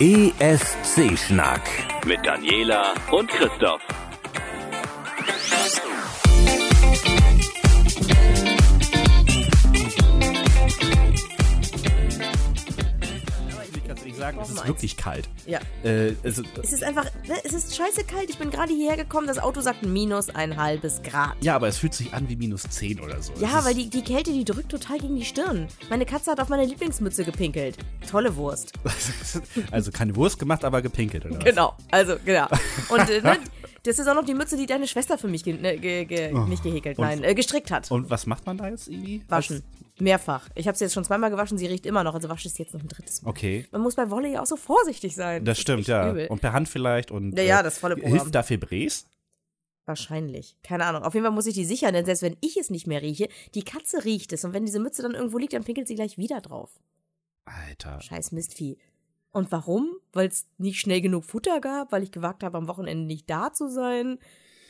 ESC-Schnack. Mit Daniela und Christoph. Es ist wir wirklich kalt. Ja. Äh, also, Es ist einfach, ne, es ist scheiße kalt. Ich bin gerade hierher gekommen, das Auto sagt minus ein halbes Grad. ja, aber es fühlt sich an wie minus 10 oder so. Ja, Es weil die, die Kälte, die drückt total gegen die Stirn. Meine Katze hat auf meine Lieblingsmütze gepinkelt. Tolle Wurst. Also keine Wurst gemacht, aber gepinkelt, oder was? Genau, also, genau. Und äh, ne, das ist auch noch die Mütze, die deine Schwester für mich ge ne, ge ge nicht gehäkelt, Und- nein, äh, gestrickt hat. Und was macht man da jetzt irgendwie? Waschen. Mehrfach. Ich habe sie jetzt schon zweimal gewaschen, sie riecht immer noch, also wasche ich sie jetzt noch ein drittes Mal. Okay. Man muss bei Wolle ja auch so vorsichtig sein. Das ist stimmt, ja. Übel. Und per Hand vielleicht und. Ja, ja, äh, das volle Programm. Hilft da Febrés? Wahrscheinlich. Keine Ahnung. Auf jeden Fall muss ich die sichern, denn selbst wenn ich es nicht mehr rieche, die Katze riecht es. Und wenn diese Mütze dann irgendwo liegt, dann pinkelt sie gleich wieder drauf. Alter. Scheiß Mistvieh. Und warum? Weil es nicht schnell genug Futter gab, weil ich gewagt habe, am Wochenende nicht da zu sein.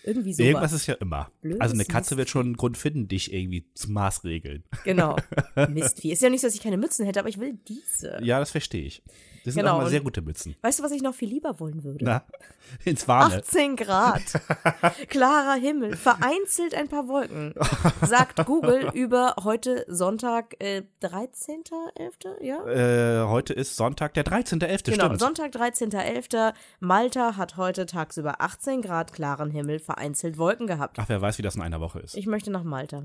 Irgendwie sowas. Irgendwas ist ja immer. Blödes also eine Katze Mist. wird schon einen Grund finden, dich irgendwie zu maßregeln. Genau. Mistvieh. Ist ja nicht so, dass ich keine Mützen hätte, aber ich will diese. Ja, das verstehe ich. Das sind Genau, auch mal sehr gute Mützen. Weißt du, was ich noch viel lieber wollen würde? Na, ins Warme. 18 Grad. Klarer Himmel. Vereinzelt ein paar Wolken. Sagt Google über heute Sonntag, äh, 13.11., ja? Äh, heute ist Sonntag, der 13.11. Genau, stimmt. Sonntag, 13.11. Malta hat heute tagsüber 18 Grad klaren Himmel, vereinzelt Wolken gehabt. Ach, wer weiß, wie das in einer Woche ist. Ich möchte nach Malta.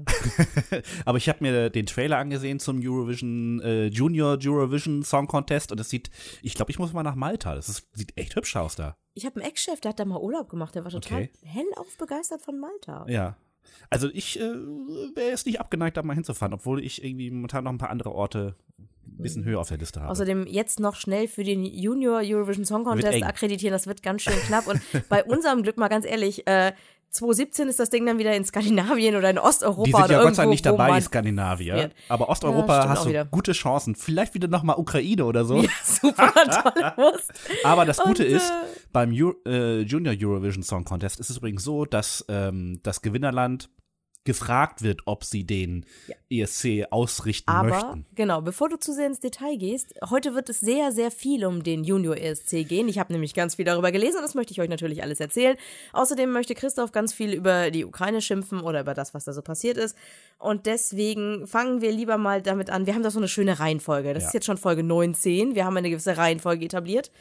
Aber ich habe mir den Trailer angesehen zum Eurovision, äh, Junior Eurovision Song Contest und es sieht, ich glaube, ich muss mal nach Malta. Das ist, sieht echt hübsch aus da. Ich habe einen Ex-Chef, der hat da mal Urlaub gemacht, der war total Okay. hellauf begeistert von Malta. Ja. Also ich äh, wäre jetzt nicht abgeneigt, da mal hinzufahren, obwohl ich irgendwie momentan noch ein paar andere Orte bisschen höher auf der Liste habe. Außerdem jetzt noch schnell für den Junior Eurovision Song Contest akkreditieren, das wird ganz schön knapp. Und bei unserem Glück mal ganz ehrlich, äh, 2017 ist das Ding dann wieder in Skandinavien oder in Osteuropa die sind ja oder Gott sei Dank nicht dabei, die Skandinavier. wird. Aber Ja, Osteuropa stimmt hast du wieder. gute Chancen. Vielleicht wieder nochmal Ukraine oder so. super tolle Wurst. Aber das Gute Und, ist, äh, beim Euro, äh, Junior Eurovision Song Contest ist es übrigens so, dass ähm, das Gewinnerland gefragt wird, ob sie den ESC ausrichten Aber möchten. genau, bevor du zu sehr ins Detail gehst, heute wird es sehr, sehr viel um den Junior ESC gehen. Ich habe nämlich ganz viel darüber gelesen und das möchte ich euch natürlich alles erzählen. Außerdem möchte Christoph ganz viel über die Ukraine schimpfen oder über das, was da so passiert ist. Und deswegen fangen wir lieber mal damit an. Wir haben da so eine schöne Reihenfolge. Das Ja. ist jetzt schon Folge 19. Wir haben eine gewisse Reihenfolge etabliert.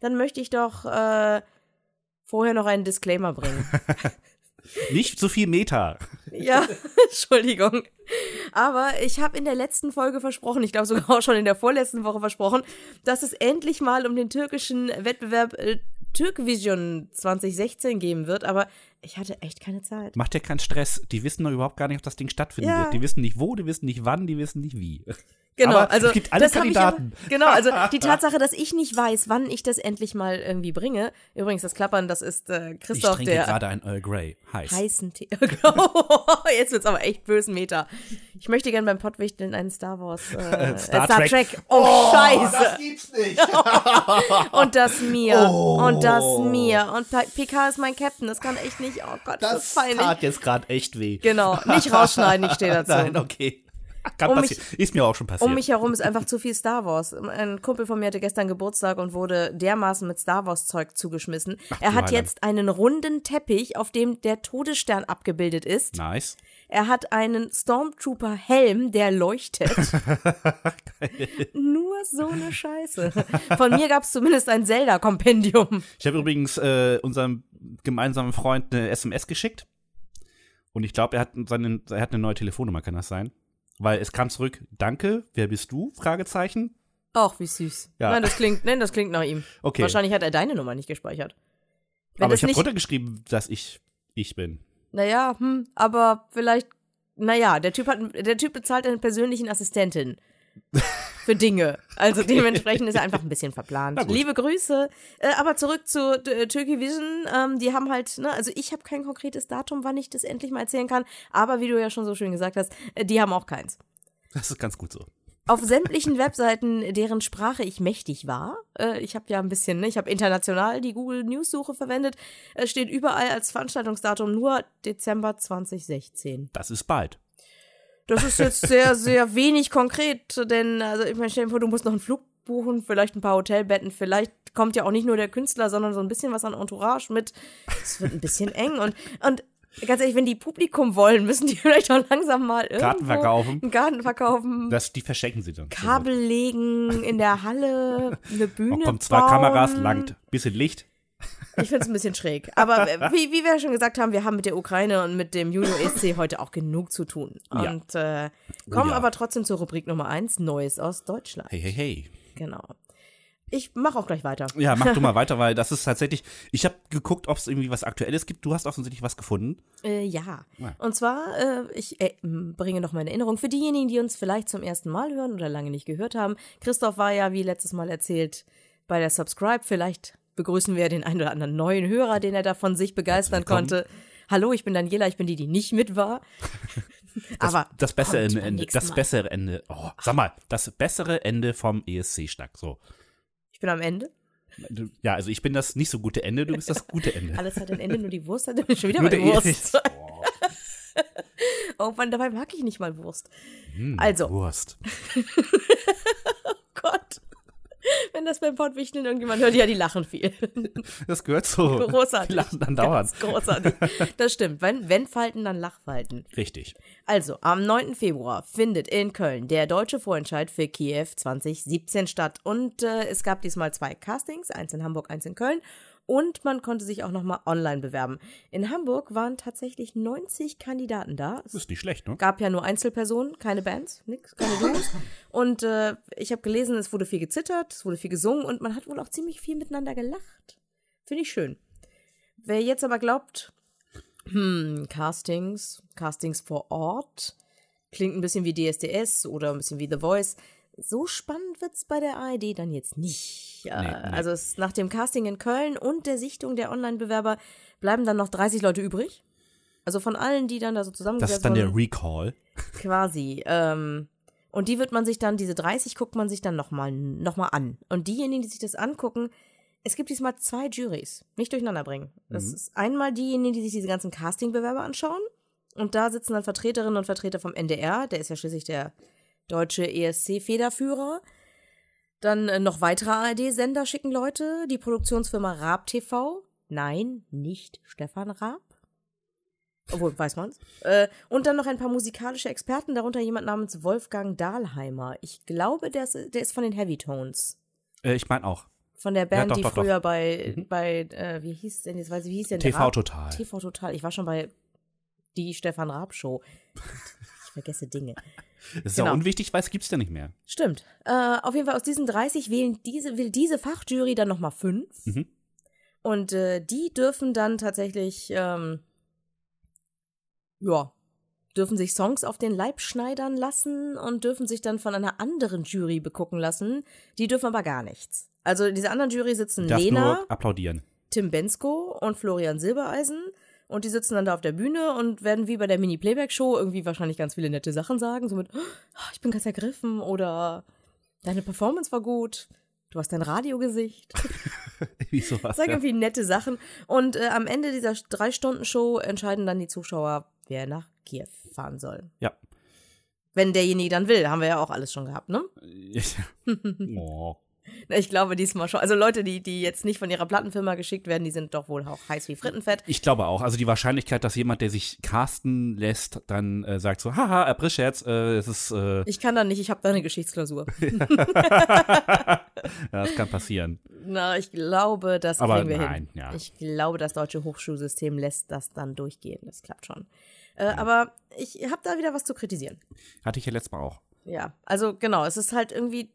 Dann möchte ich doch äh, vorher noch einen Disclaimer bringen. Nicht zu viel Meta. Ja, Entschuldigung. Aber ich habe in der letzten Folge versprochen, ich glaube sogar auch schon in der vorletzten Woche versprochen, dass es endlich mal um den türkischen Wettbewerb äh, Türkvision 2016 geben wird. Aber ich hatte echt keine Zeit. Macht dir keinen Stress. Die wissen noch überhaupt gar nicht, ob das Ding stattfinden Ja. wird. Die wissen nicht wo, die wissen nicht wann, die wissen nicht wie. Genau, Aber also es gibt alle das ich aber- Kandidaten. genau, also die Tatsache, dass ich nicht weiß, wann ich das endlich mal irgendwie bringe. Übrigens, das Klappern, das ist äh, Ich Christoph, trinke der gerade ein Earl Grey. Heiß. heißen Tee. Genau. Jetzt wird's aber echt bösen Meter. Ich möchte gerne beim Pottwichteln einen Star Wars äh, Star äh, Trek. Oh, Scheiße. gibt's nicht. Und das mir. Oh. Und das mir. Und Picard ist mein Captain. Das kann echt nicht. Oh Gott, das, ist Das peinlich. tat jetzt gerade echt weh. Genau. Nicht rausschneiden, ich stehe dazu. Nein, okay. Kann Um passieren. Ist mir auch schon passiert. Um mich herum ist einfach zu viel Star Wars. Ein Kumpel von mir hatte gestern Geburtstag und wurde dermaßen mit Star Wars Zeug zugeschmissen. er du hat Heiland. jetzt einen runden Teppich, auf dem der Todesstern abgebildet ist. nice. Er hat einen Stormtrooper-Helm, der leuchtet. Nur so eine Scheiße. Von mir gab es zumindest ein Zelda-Kompendium. Ich habe übrigens äh, unserem gemeinsamen Freund eine SMS geschickt. Und ich glaube, er, hat seine- er hat eine neue Telefonnummer, kann das sein? Weil es kam zurück, danke, wer bist du? Fragezeichen. Ach, wie süß. Ja. Nein, das klingt, nein, das klingt nach ihm. Okay. Wahrscheinlich hat er deine Nummer nicht gespeichert. Wenn Aber ich habe runtergeschrieben, dass ich ich bin. Naja, hm, aber vielleicht, naja, der Typ hat, der Typ bezahlt eine persönlichen Assistentin. Für Dinge. Also dementsprechend ist er einfach ein bisschen verplant. Liebe Grüße. Äh, aber zurück zu äh, Turkey Vision. Ähm, die haben halt, ne, also ich habe kein konkretes Datum, wann ich das endlich mal erzählen kann. Aber wie du ja schon so schön gesagt hast, äh, die haben auch keins. Das ist ganz gut so. Auf sämtlichen Webseiten, deren Sprache ich mächtig war, äh, ich habe ja ein bisschen, ne, ich habe international die Google News Suche verwendet, äh, steht überall als Veranstaltungsdatum nur Dezember 2016. Das ist bald. Das ist jetzt sehr, sehr wenig konkret, denn, also ich meine, stell dir vor, du musst noch einen Flug buchen, vielleicht ein paar Hotelbetten, vielleicht kommt ja auch nicht nur der Künstler, sondern so ein bisschen was an Entourage mit. Es wird ein bisschen eng und, und ganz ehrlich, wenn die Publikum wollen, müssen die vielleicht auch langsam mal irgendwo Karten verkaufen. Garten verkaufen, Das, die verschenken sie dann. Kabel legen in der Halle, eine Bühne Oh, kommt zwei bauen. Kameras, langt, bisschen Licht. Ich finde es ein bisschen schräg. Aber wie, wie wir schon gesagt haben, wir haben mit der Ukraine und mit dem Junior ESC heute auch genug zu tun. Ja. Und äh, kommen ja. aber trotzdem zur Rubrik Nummer eins, Neues aus Deutschland. Hey, hey, hey. Genau. Ich mache auch gleich weiter. Ja, mach du mal weiter, weil das ist tatsächlich. Ich habe geguckt, ob es irgendwie was Aktuelles gibt. Du hast offensichtlich was gefunden. Äh, ja. Ja. Und zwar, äh, ich äh, bringe noch mal in Erinnerung für diejenigen, die uns vielleicht zum ersten Mal hören oder lange nicht gehört haben. Christoph war ja, wie letztes Mal erzählt, bei der Subscribe. Vielleicht begrüßen wir den einen oder anderen neuen Hörer, den er da von sich begeistern konnte. Hallo, ich bin Daniela, ich bin die, die nicht mit war. Aber Das bessere Ende, das bessere Ende. Oh, sag mal, das bessere Ende vom ESC-Schnack. So. Ich bin am Ende. Ja, also ich bin das nicht so gute Ende, du bist das gute Ende. Alles hat ein Ende, nur die Wurst hat schon wieder Nur bei der Wurst. Oh Mann, dabei mag ich nicht mal Wurst. Hm, Also. Wurst. Gott. Wenn das beim Pottwichteln irgendjemand hört, ja, die lachen viel. Das gehört so. Großartig. Die lachen dann dauernd. Großartig. Das stimmt. Wenn, wenn Falten, dann Lachfalten. Richtig. Also, am 9. Februar findet in Köln der deutsche Vorentscheid für Kiew 2017 statt. Und äh, es gab diesmal zwei Castings, eins in Hamburg, eins in Köln. Und man konnte sich auch nochmal online bewerben. In Hamburg waren tatsächlich 90 Kandidaten da. Das ist nicht schlecht, ne? gab ja nur Einzelpersonen, keine Bands, nix, keine Duos. Und äh, ich habe gelesen, es wurde viel gezittert, es wurde viel gesungen und man hat wohl auch ziemlich viel miteinander gelacht. Finde ich schön. Wer jetzt aber glaubt, hm, Castings, Castings vor Ort, klingt ein bisschen wie DSDS oder ein bisschen wie The Voice. So spannend wird's bei der ARD dann jetzt nicht. Äh, Nee, nee. Also es, nach dem Casting in Köln und der Sichtung der Online-Bewerber bleiben dann noch 30 Leute übrig. Also von allen, die dann da so Das zusammengesetzt ist dann der Recall. Quasi. Ähm, und die wird man sich dann, diese 30 guckt man sich dann nochmal noch mal an. Und diejenigen, die sich das angucken, es gibt diesmal zwei Juries. Nicht durcheinander bringen. Das ist einmal diejenigen, die sich diese ganzen Castingbewerber anschauen. Und da sitzen dann Vertreterinnen und Vertreter vom NDR, der ist ja schließlich der deutsche ESC-Federführer. Dann äh, noch weitere ARD-Sender schicken Leute. Die Produktionsfirma Raab TV. Nein, nicht Stefan Raab. Obwohl, weiß man's. Äh, und dann noch ein paar musikalische Experten, darunter jemand namens Wolfgang Dahlheimer. Ich glaube, der ist, der ist von den Heavy Tones. Äh, ich meine auch. Von der Band, doch, die doch, doch. früher bei, bei äh, wie hieß denn jetzt, weiß ich, wie hieß denn TV? Total. TV Total. Ich war schon bei die Stefan Raab Show. Vergesse Dinge. Das ist Genau. ja unwichtig, weil es gibt's ja nicht mehr. Stimmt. Äh, auf jeden Fall aus diesen 30 wählen diese, will diese Fachjury dann nochmal fünf. Mhm. Und äh, die dürfen dann tatsächlich, ähm, ja, dürfen sich Songs auf den Leib schneidern lassen und dürfen sich dann von einer anderen Jury begucken lassen. Die dürfen aber gar nichts. Also in dieser anderen Jury sitzen Darf Lena, applaudieren. Tim Bensko und Florian Silbereisen. Und die sitzen dann da auf der Bühne und werden wie bei der Mini-Playback-Show irgendwie wahrscheinlich ganz viele nette Sachen sagen. So mit, "Oh, ich bin ganz ergriffen oder deine Performance war gut. Du hast dein Radiogesicht. Wie sowas. Ja. irgendwie nette Sachen. Und äh, am Ende dieser Drei-Stunden-Show entscheiden dann die Zuschauer, wer nach Kiew fahren soll. ja. Wenn derjenige dann will, haben wir ja auch alles schon gehabt, ne? oh. Ich glaube diesmal schon. Also Leute, die, die jetzt nicht von ihrer Plattenfirma geschickt werden, die sind doch wohl auch heiß wie Frittenfett. Ich glaube auch. Also die Wahrscheinlichkeit, dass jemand, der sich casten lässt, dann äh, sagt so, haha, April-Scherz, äh, es ist, äh, Ich kann da nicht, ich habe da eine Geschichtsklausur. ja, das kann passieren. Na, ich glaube, das Aber kriegen wir nein, hin. ja. Ich glaube, das deutsche Hochschulsystem lässt das dann durchgehen. Das klappt schon. Äh, Aber ich habe da wieder was zu kritisieren. Hatte ich ja letztes Mal auch. Ja, also genau, es ist halt irgendwie,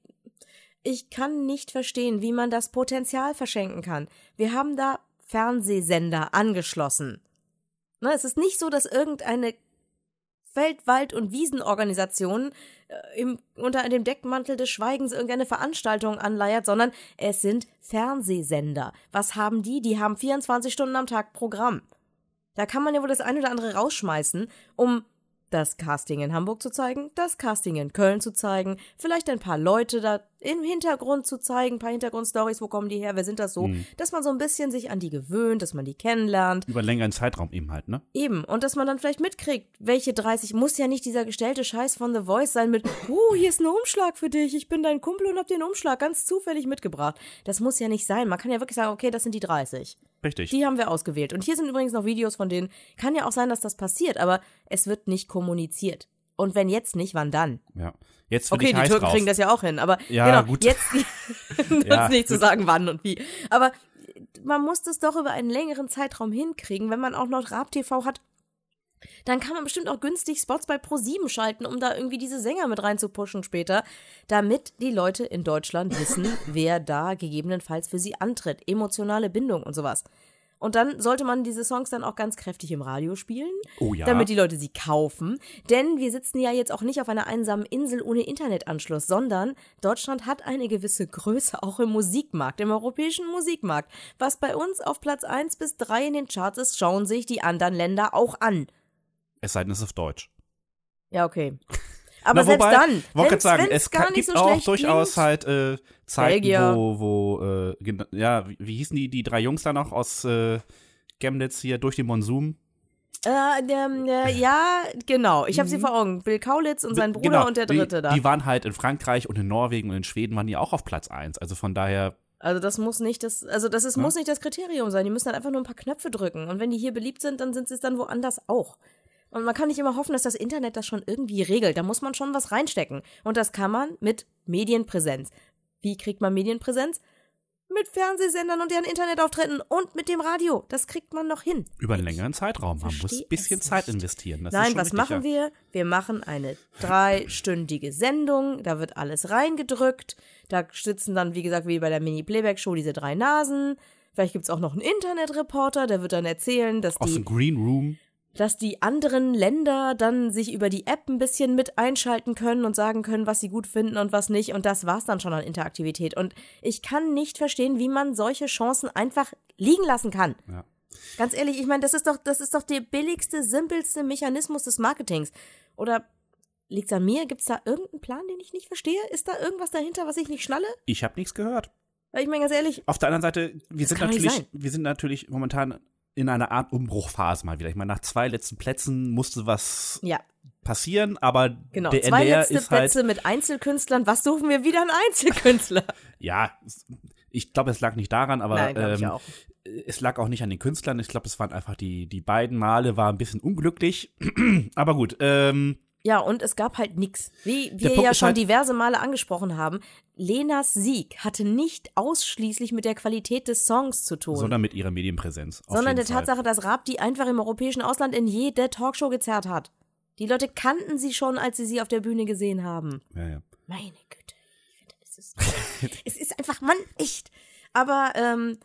ich kann nicht verstehen, wie man das Potenzial verschenken kann. Wir haben da Fernsehsender angeschlossen. Ne, es ist nicht so, dass irgendeine Feld-, Wald- und Wiesenorganisation äh, im, unter dem Deckmantel des Schweigens irgendeine Veranstaltung anleiert, sondern es sind Fernsehsender. Was haben die? Die haben 24 Stunden am Tag Programm. Da kann man ja wohl das eine oder andere rausschmeißen, um das Casting in Hamburg zu zeigen, das Casting in Köln zu zeigen, vielleicht ein paar Leute da im Hintergrund zu zeigen, ein paar Hintergrundstories, wo kommen die her, wer sind das so, dass man so ein bisschen sich an die gewöhnt, dass man die kennenlernt. Über einen längeren Zeitraum eben halt, ne? Eben. Und dass man dann vielleicht mitkriegt, welche 30, muss ja nicht dieser gestellte Scheiß von The Voice sein mit, uh, hier ist ein Umschlag für dich, ich bin dein Kumpel und hab den Umschlag ganz zufällig mitgebracht. Das muss ja nicht sein. Man kann ja wirklich sagen, okay, das sind die 30. Richtig. Die haben wir ausgewählt. Und hier sind übrigens noch Videos von denen. Kann ja auch sein, dass das passiert, aber es wird nicht kommuniziert. Und wenn jetzt nicht, wann dann? ja. Jetzt Okay, die Türken drauf. kriegen das ja auch hin, aber Ja, genau, gut. jetzt Ja. nicht zu sagen, wann und wie. Aber man muss das doch über einen längeren Zeitraum hinkriegen, wenn man auch noch Rap TV hat. Dann kann man bestimmt auch günstig Spots bei Pro7 schalten, um da irgendwie diese Sänger mit reinzupushen später, damit die Leute in Deutschland wissen, wer da gegebenenfalls für sie antritt. Emotionale Bindung und sowas. Und dann sollte man diese Songs dann auch ganz kräftig im Radio spielen, Oh ja. damit die Leute sie kaufen. Denn wir sitzen ja jetzt auch nicht auf einer einsamen Insel ohne Internetanschluss, sondern Deutschland hat eine gewisse Größe auch im Musikmarkt, im europäischen Musikmarkt. Was bei uns auf Platz 1 bis 3 in den Charts ist, schauen sich die anderen Länder auch an. Es sei denn, es ist auf Deutsch. Ja, okay. Aber Na, selbst wobei, dann, wollte sagen, es gar gibt so auch durchaus halt äh, Zeiten, Belgier. wo, wo äh, ja, wie, hießen die, die drei Jungs da noch aus äh, Chemnitz hier durch den Monsum? Äh, der, der, ja, genau. Ich habe sie vor Augen. Bill Kaulitz und sein Bruder Genau, und der Dritte die, da. Die waren halt in Frankreich und in Norwegen und in Schweden waren die auch auf Platz 1. Also von daher, Also das muss nicht das, also das ist, muss nicht das Kriterium sein. Die müssen dann einfach nur ein paar Knöpfe drücken. Und wenn die hier beliebt sind, dann sind sie es dann woanders auch. Und man kann nicht immer hoffen, dass das Internet das schon irgendwie regelt. Da muss man schon was reinstecken. Und das kann man mit Medienpräsenz. Wie kriegt man Medienpräsenz? Mit Fernsehsendern und deren Internetauftritten und mit dem Radio. Das kriegt man noch hin. über einen längeren Zeitraum. Man muss ein bisschen es Zeit investieren. Das ist Nein, was machen wir? Wir machen eine dreistündige Sendung, da wird alles reingedrückt, da sitzen dann, wie gesagt, wie bei der Mini-Playback-Show diese drei Nasen, vielleicht gibt's auch noch einen Internetreporter, der wird dann erzählen, dass Aus die, dem Green Room. Dass die anderen Länder dann sich über die App ein bisschen mit einschalten können und sagen können, was sie gut finden und was nicht und das war's dann schon an Interaktivität und ich kann nicht verstehen, wie man solche Chancen einfach liegen lassen kann. Ja. Ganz ehrlich, ich meine, das ist doch, das ist doch der billigste, simpelste Mechanismus des Marketings. Oder liegt's an mir? Gibt's da irgendeinen Plan, den ich nicht verstehe? Ist da irgendwas dahinter, was ich nicht schnalle? Ich habe nichts gehört. Ich meine, ganz ehrlich, Auf der anderen Seite, wir sind natürlich, wir sind natürlich momentan in einer Art Umbruchphase mal wieder. Ich meine, nach zwei letzten Plätzen musste was ja, passieren, aber genau. der Zwei NDR letzte ist halt, Plätze mit Einzelkünstlern. Was suchen wir wieder einen Einzelkünstler? ja, ich glaube, es lag nicht daran, aber Nein, ähm, es lag auch nicht an den Künstlern. Ich glaube, es waren einfach die, die beiden Male war ein bisschen unglücklich. aber gut, ähm, Ja, und es gab halt nix. Wie wir ja schon halt- diverse Male angesprochen haben, Lenas Sieg hatte nicht ausschließlich mit der Qualität des Songs zu tun. sondern mit ihrer Medienpräsenz. sondern der Fall. Tatsache, dass Raab die einfach im europäischen Ausland in jede Talkshow gezerrt hat. Die Leute kannten sie schon, als sie sie auf der Bühne gesehen haben. Ja, ja. Meine Güte. Ich finde, es ist, es ist einfach, Mann, echt. Aber ähm,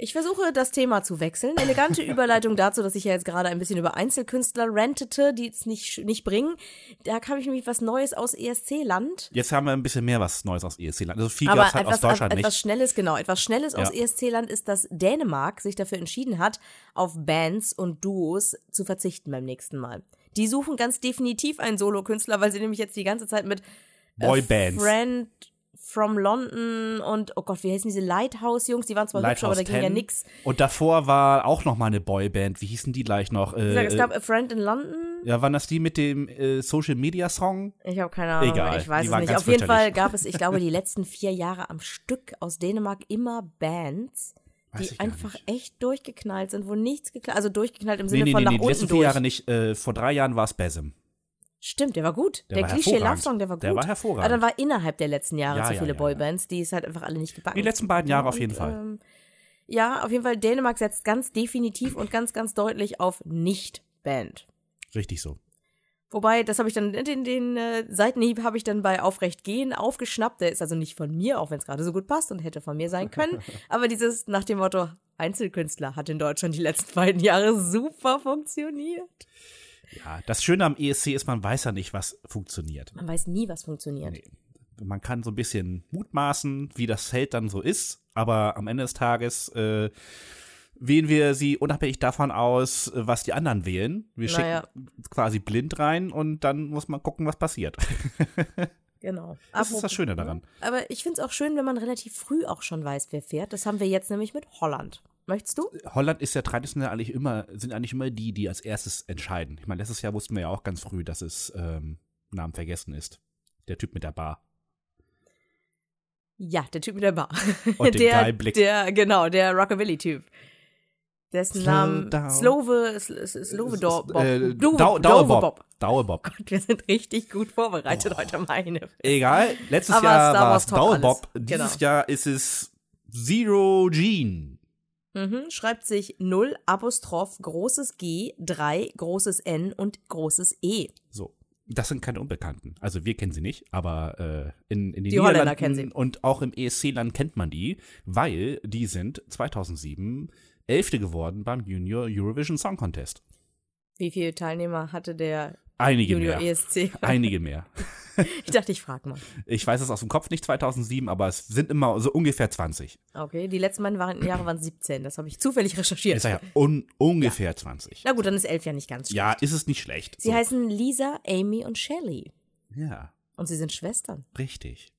ich versuche, das Thema zu wechseln. Elegante Überleitung dazu, dass ich ja jetzt gerade ein bisschen über Einzelkünstler rantete, die es nicht, nicht bringen. Da kam ich nämlich was Neues aus ESC-Land. Jetzt haben wir ein bisschen mehr was Neues aus ESC-Land. Also viel Aber gab's halt etwas, aus Deutschland etwas nicht. Schnelles, genau, etwas Schnelles aus Ja. ESC-Land ist, dass Dänemark sich dafür entschieden hat, auf Bands und Duos zu verzichten beim nächsten Mal. Die suchen ganz definitiv einen Solokünstler, weil sie nämlich jetzt die ganze Zeit mit A Boybands. Friend from London und, oh Gott, wie heißen diese Lighthouse-Jungs? Die waren zwar hübsch, aber Lighthouse da ging ja 10. nix. Und davor war auch noch mal eine Boyband. Wie hießen die gleich noch? Ich Äh, sag, es gab äh, A Friend in London. ja, waren das die mit dem äh, Social Media Song? Ich habe keine Ahnung, Egal, ich weiß die es nicht. Auf jeden Fall gab es, ich glaube, die letzten vier Jahre am Stück aus Dänemark immer Bands, die einfach nicht. echt durchgeknallt sind, wo nichts geknallt, also durchgeknallt im Sinne nee, von nee, nach nee, die unten letzten vier durch. Jahre nicht. Äh, vor drei Jahren war es Besim. Stimmt, der war gut. Der Der, Klischee. Love Song, der war gut. Der war hervorragend. Aber dann war innerhalb der letzten Jahre Ja, zu viele ja, ja. Boybands, die es halt einfach alle nicht gebacken. Die letzten beiden Jahre auf Und, jeden Fall. Ähm, ja, auf jeden Fall, Dänemark setzt ganz definitiv und ganz, ganz deutlich auf Nicht-Band. Richtig so. Wobei, das habe ich dann, den, den äh, Seitenhieb habe ich dann bei Aufrecht gehen aufgeschnappt. Der ist also nicht von mir, auch wenn es gerade so gut passt und hätte von mir sein können. Aber dieses nach dem Motto Einzelkünstler hat in Deutschland die letzten beiden Jahre super funktioniert. Ja, das Schöne am ESC ist, man weiß ja nicht, was funktioniert. Man weiß nie, was funktioniert. Nee. Man kann so ein bisschen mutmaßen, wie das Feld dann so ist, aber am Ende des Tages äh, wählen wir sie unabhängig davon aus, was die anderen wählen. Wir Naja. schicken quasi blind rein und dann muss man gucken, was passiert. Genau. Das ist Apropos- das Schöne daran. Aber ich finde es auch schön, wenn man relativ früh auch schon weiß, wer fährt. Das haben wir jetzt nämlich mit Holland. Möchtest du? Holland ist ja traditionell eigentlich immer, sind eigentlich immer die, die als erstes entscheiden. Ich meine, letztes Jahr wussten wir ja auch ganz früh, dass es ähm, Namen vergessen ist. Der Typ mit der Bar. Ja, der Typ mit der Bar. Und dem der, Blick. Der, genau, der Rockabilly-Typ. Dessen Namen. Slove, Sl- Sl- Slove Bob. Äh, Dauerbob. Bob. Dauerbob. Gott, wir sind richtig gut vorbereitet heute, meine. Egal, letztes Aber Jahr war es Dauerbob. Dieses Genau. Jahr ist es Zero Gene. Mhm, schreibt sich 0 Apostroph großes G, 3 großes N und großes E. So. Das sind keine Unbekannten. Also wir kennen sie nicht, aber äh, in, in den Die Holländer kennen sie. und auch im ESC-Land kennt man die, weil die sind 2007 Elfte geworden beim Junior Eurovision Song Contest. Wie viele Teilnehmer hatte der Einige Junior mehr. ESC? Einige mehr. Ich dachte, ich frage mal. Ich weiß es aus dem Kopf nicht 2007, aber es sind immer so ungefähr 20. Okay, die letzten beiden waren, Jahre waren 17. Das habe ich zufällig recherchiert. Ich sag ja, un, ungefähr 20. Na gut, dann ist elf ja nicht ganz schlecht. Ja, ist es nicht schlecht. Sie so. heißen Lisa, Amy und Shelley. Ja, Und sie sind Schwestern. richtig.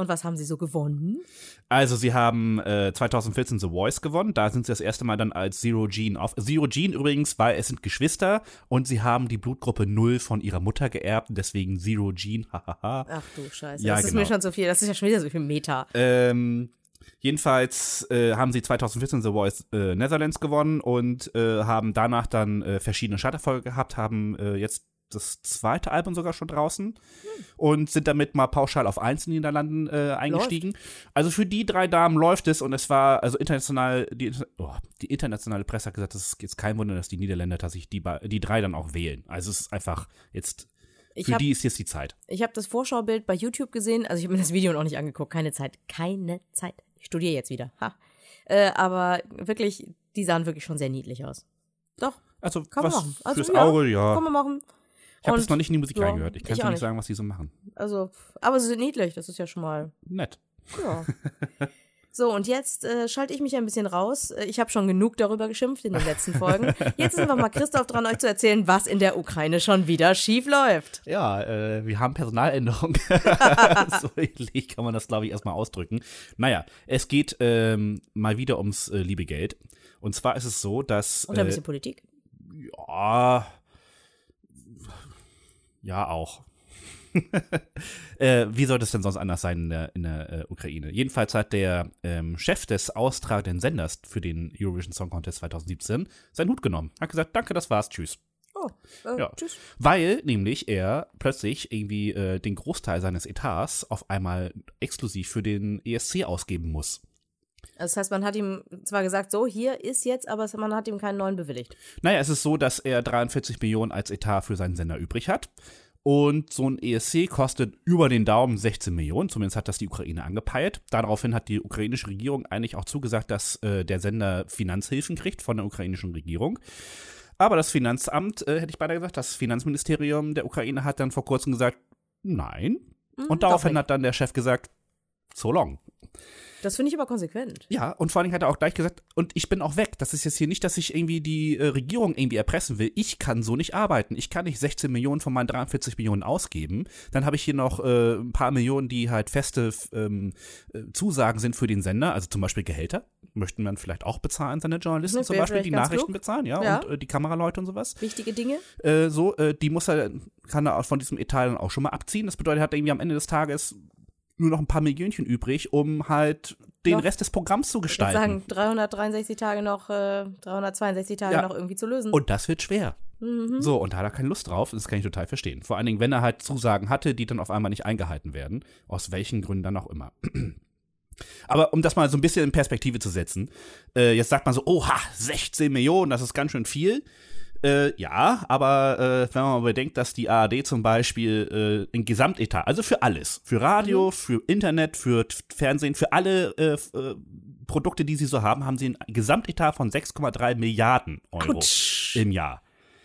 Und was haben sie so gewonnen? Also sie haben äh, 2014 The Voice gewonnen. Da sind sie das erste Mal dann als Zero Gene auf. Zero Gene übrigens, weil es sind Geschwister und sie haben die Blutgruppe 0 von ihrer Mutter geerbt. Deswegen Zero Gene. Ach du Scheiße, Ja, das ist genau. mir schon so viel. Das ist ja schon wieder so viel Meta. Ähm, jedenfalls äh, haben sie 2014 The Voice äh, Netherlands gewonnen und äh, haben danach dann äh, verschiedene Starterfolge gehabt, haben äh, jetzt das zweite Album sogar schon draußen und sind damit mal pauschal auf eins in den Niederlanden äh, eingestiegen. Also für die drei Damen läuft es und es war also international, die, oh, die internationale Presse hat gesagt, es ist jetzt kein Wunder, dass die Niederländer tatsächlich die, die drei dann auch wählen. Also es ist einfach jetzt, Ich für habe die ist jetzt die Zeit. ich hab das Vorschaubild bei YouTube gesehen. Also ich habe mir das Video noch nicht angeguckt. Keine Zeit. Keine Zeit. Ich studiere jetzt wieder. Ha. Äh, aber wirklich, die sahen wirklich schon sehr niedlich aus. Doch, Also kann man was machen. Also, fürs ja, Auge, ja. kann man machen. Ich habe das noch nicht in die Musik ja, reingehört. Ich kann dir nicht nicht. sagen, was die so machen. Also, aber sie sind niedlich. Das ist ja schon mal Nett. Ja. So, und jetzt äh, schalte ich mich ein bisschen raus. Äh, Ich habe schon genug darüber geschimpft in den letzten Folgen. Jetzt ist einfach mal Christoph dran, euch zu erzählen, was in der Ukraine schon wieder schief läuft. Ja, äh, wir haben Personaländerung. so ähnlich kann man das, glaube ich, erstmal ausdrücken. Naja, es geht ähm, mal wieder ums äh, liebe Geld. Und zwar ist es so, dass. Und ein äh, bisschen Politik. ja, ja, auch. äh, wie sollte es denn sonst anders sein in der, in der äh, Ukraine? Jedenfalls hat der ähm, Chef des austragenden Senders für den Eurovision Song Contest 2017 seinen Hut genommen. Hat gesagt, danke, das war's, tschüss. Oh, äh, Ja. tschüss. Weil nämlich er plötzlich irgendwie äh, den Großteil seines Etats auf einmal exklusiv für den ESC ausgeben muss. Das heißt, man hat ihm zwar gesagt, so, hier ist jetzt, aber man hat ihm keinen neuen bewilligt. Naja, es ist so, dass er 43 Millionen als Etat für seinen Sender übrig hat. Und so ein ESC kostet über den Daumen 16 Millionen, zumindest hat das die Ukraine angepeilt. Daraufhin hat die ukrainische Regierung eigentlich auch zugesagt, dass äh, der Sender Finanzhilfen kriegt von der ukrainischen Regierung. Aber das Finanzamt, äh, hätte ich beinahe gesagt, das Finanzministerium der Ukraine hat dann vor kurzem gesagt, nein. Hm, Und daraufhin hat dann der Chef gesagt, so long. Das finde ich aber konsequent. Ja, und vor allem hat er auch gleich gesagt, und ich bin auch weg. Das ist jetzt hier nicht, dass ich irgendwie die äh, Regierung irgendwie erpressen will. Ich kann so nicht arbeiten. Ich kann nicht 16 Millionen von meinen 43 Millionen ausgeben. Dann habe ich hier noch äh, ein paar Millionen, die halt feste ähm, äh, Zusagen sind für den Sender, also zum Beispiel Gehälter. Möchten man vielleicht auch bezahlen, seine Journalisten Das zum Beispiel, die Nachrichten klug. bezahlen, ja, Ja. und äh, die Kameraleute und sowas. Wichtige Dinge. Äh, so, äh, die muss er, kann er auch von diesem Etat dann auch schon mal abziehen. Das bedeutet, er hat irgendwie am Ende des Tages nur noch ein paar Millionchen übrig, um halt den Noch- Rest des Programms zu Ich würde gestalten. sagen, 363 Tage noch, äh, 362 Tage Ja. noch irgendwie zu lösen. Und das wird schwer. Mhm. So, und da hat er keine Lust drauf. Das kann ich total verstehen. Vor allen Dingen, wenn er halt Zusagen hatte, die dann auf einmal nicht eingehalten werden. Aus welchen Gründen dann auch immer. Aber um das mal so ein bisschen in Perspektive zu setzen, äh, jetzt sagt man so, oha, 16 Millionen, das ist ganz schön viel. Äh, ja, aber äh, wenn man mal bedenkt, dass die ARD zum Beispiel äh, ein Gesamtetat, also für alles, für Radio, für Internet, für Fernsehen, für alle äh, äh, Produkte, die sie so haben, haben sie ein Gesamtetat von 6,3 Milliarden Euro Autsch. im Jahr.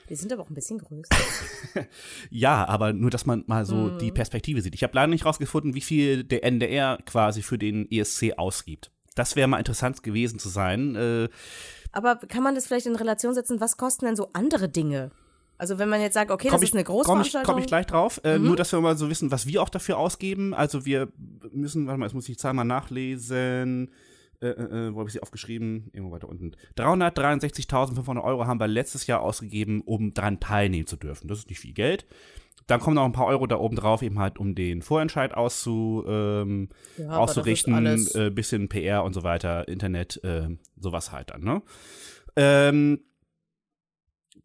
Die sind aber auch ein bisschen größer. Ja, aber nur, dass man mal so Mhm. die Perspektive sieht. Ich habe leider nicht rausgefunden, wie viel der NDR quasi für den ESC ausgibt. Das wäre mal interessant gewesen zu sein. Äh, Aber kann man das vielleicht in Relation setzen? Was kosten denn so andere Dinge? Also wenn man jetzt sagt, okay, Komm das ich, ist eine komm ich, Großveranstaltung. komm ich gleich drauf. Äh, Mhm. Nur, dass wir mal so wissen, was wir auch dafür ausgeben. Also wir müssen, warte mal, jetzt muss ich die Zahl mal nachlesen. Äh, äh, wo habe ich sie aufgeschrieben? Irgendwo weiter unten. 363.500 Euro haben wir letztes Jahr ausgegeben, um daran teilnehmen zu dürfen. Das ist nicht viel Geld. Dann kommen noch ein paar Euro da oben drauf, eben halt, um den Vorentscheid auszu, ähm, Ja, auszurichten, äh, bisschen PR und so weiter, Internet, äh, sowas halt dann, ne? Ähm,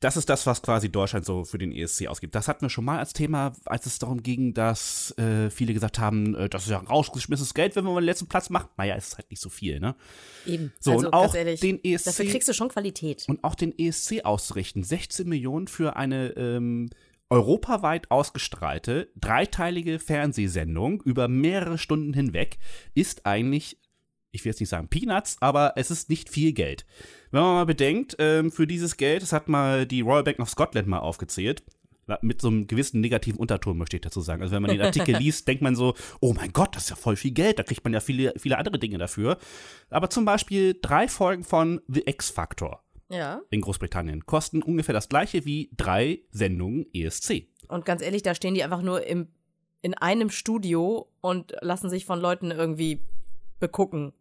das ist das, was quasi Deutschland so für den ESC ausgibt. Das hatten wir schon mal als Thema, als es darum ging, dass äh, viele gesagt haben, äh, das ist ja rausgeschmissenes Geld, wenn man den letzten Platz macht. Naja, es ist halt nicht so viel, ne? Eben. So, also, und auch ehrlich, den ESC Dafür kriegst du schon Qualität. und auch den ESC auszurichten. 16 Millionen für eine ähm, europaweit ausgestrahlte, dreiteilige Fernsehsendung über mehrere Stunden hinweg ist eigentlich, ich will jetzt nicht sagen Peanuts, aber es ist nicht viel Geld. Wenn man mal bedenkt, ähm, für dieses Geld, das hat mal die Royal Bank of Scotland mal aufgezählt, mit so einem gewissen negativen Unterton, möchte ich dazu sagen. Also wenn man den Artikel liest, denkt man so, oh mein Gott, das ist ja voll viel Geld, da kriegt man ja viele, viele andere Dinge dafür. Aber zum Beispiel drei Folgen von The X-Factor Ja. in Großbritannien kosten ungefähr das gleiche wie drei Sendungen ESC. Und ganz ehrlich, da stehen die einfach nur im, in einem Studio und lassen sich von Leuten irgendwie begucken.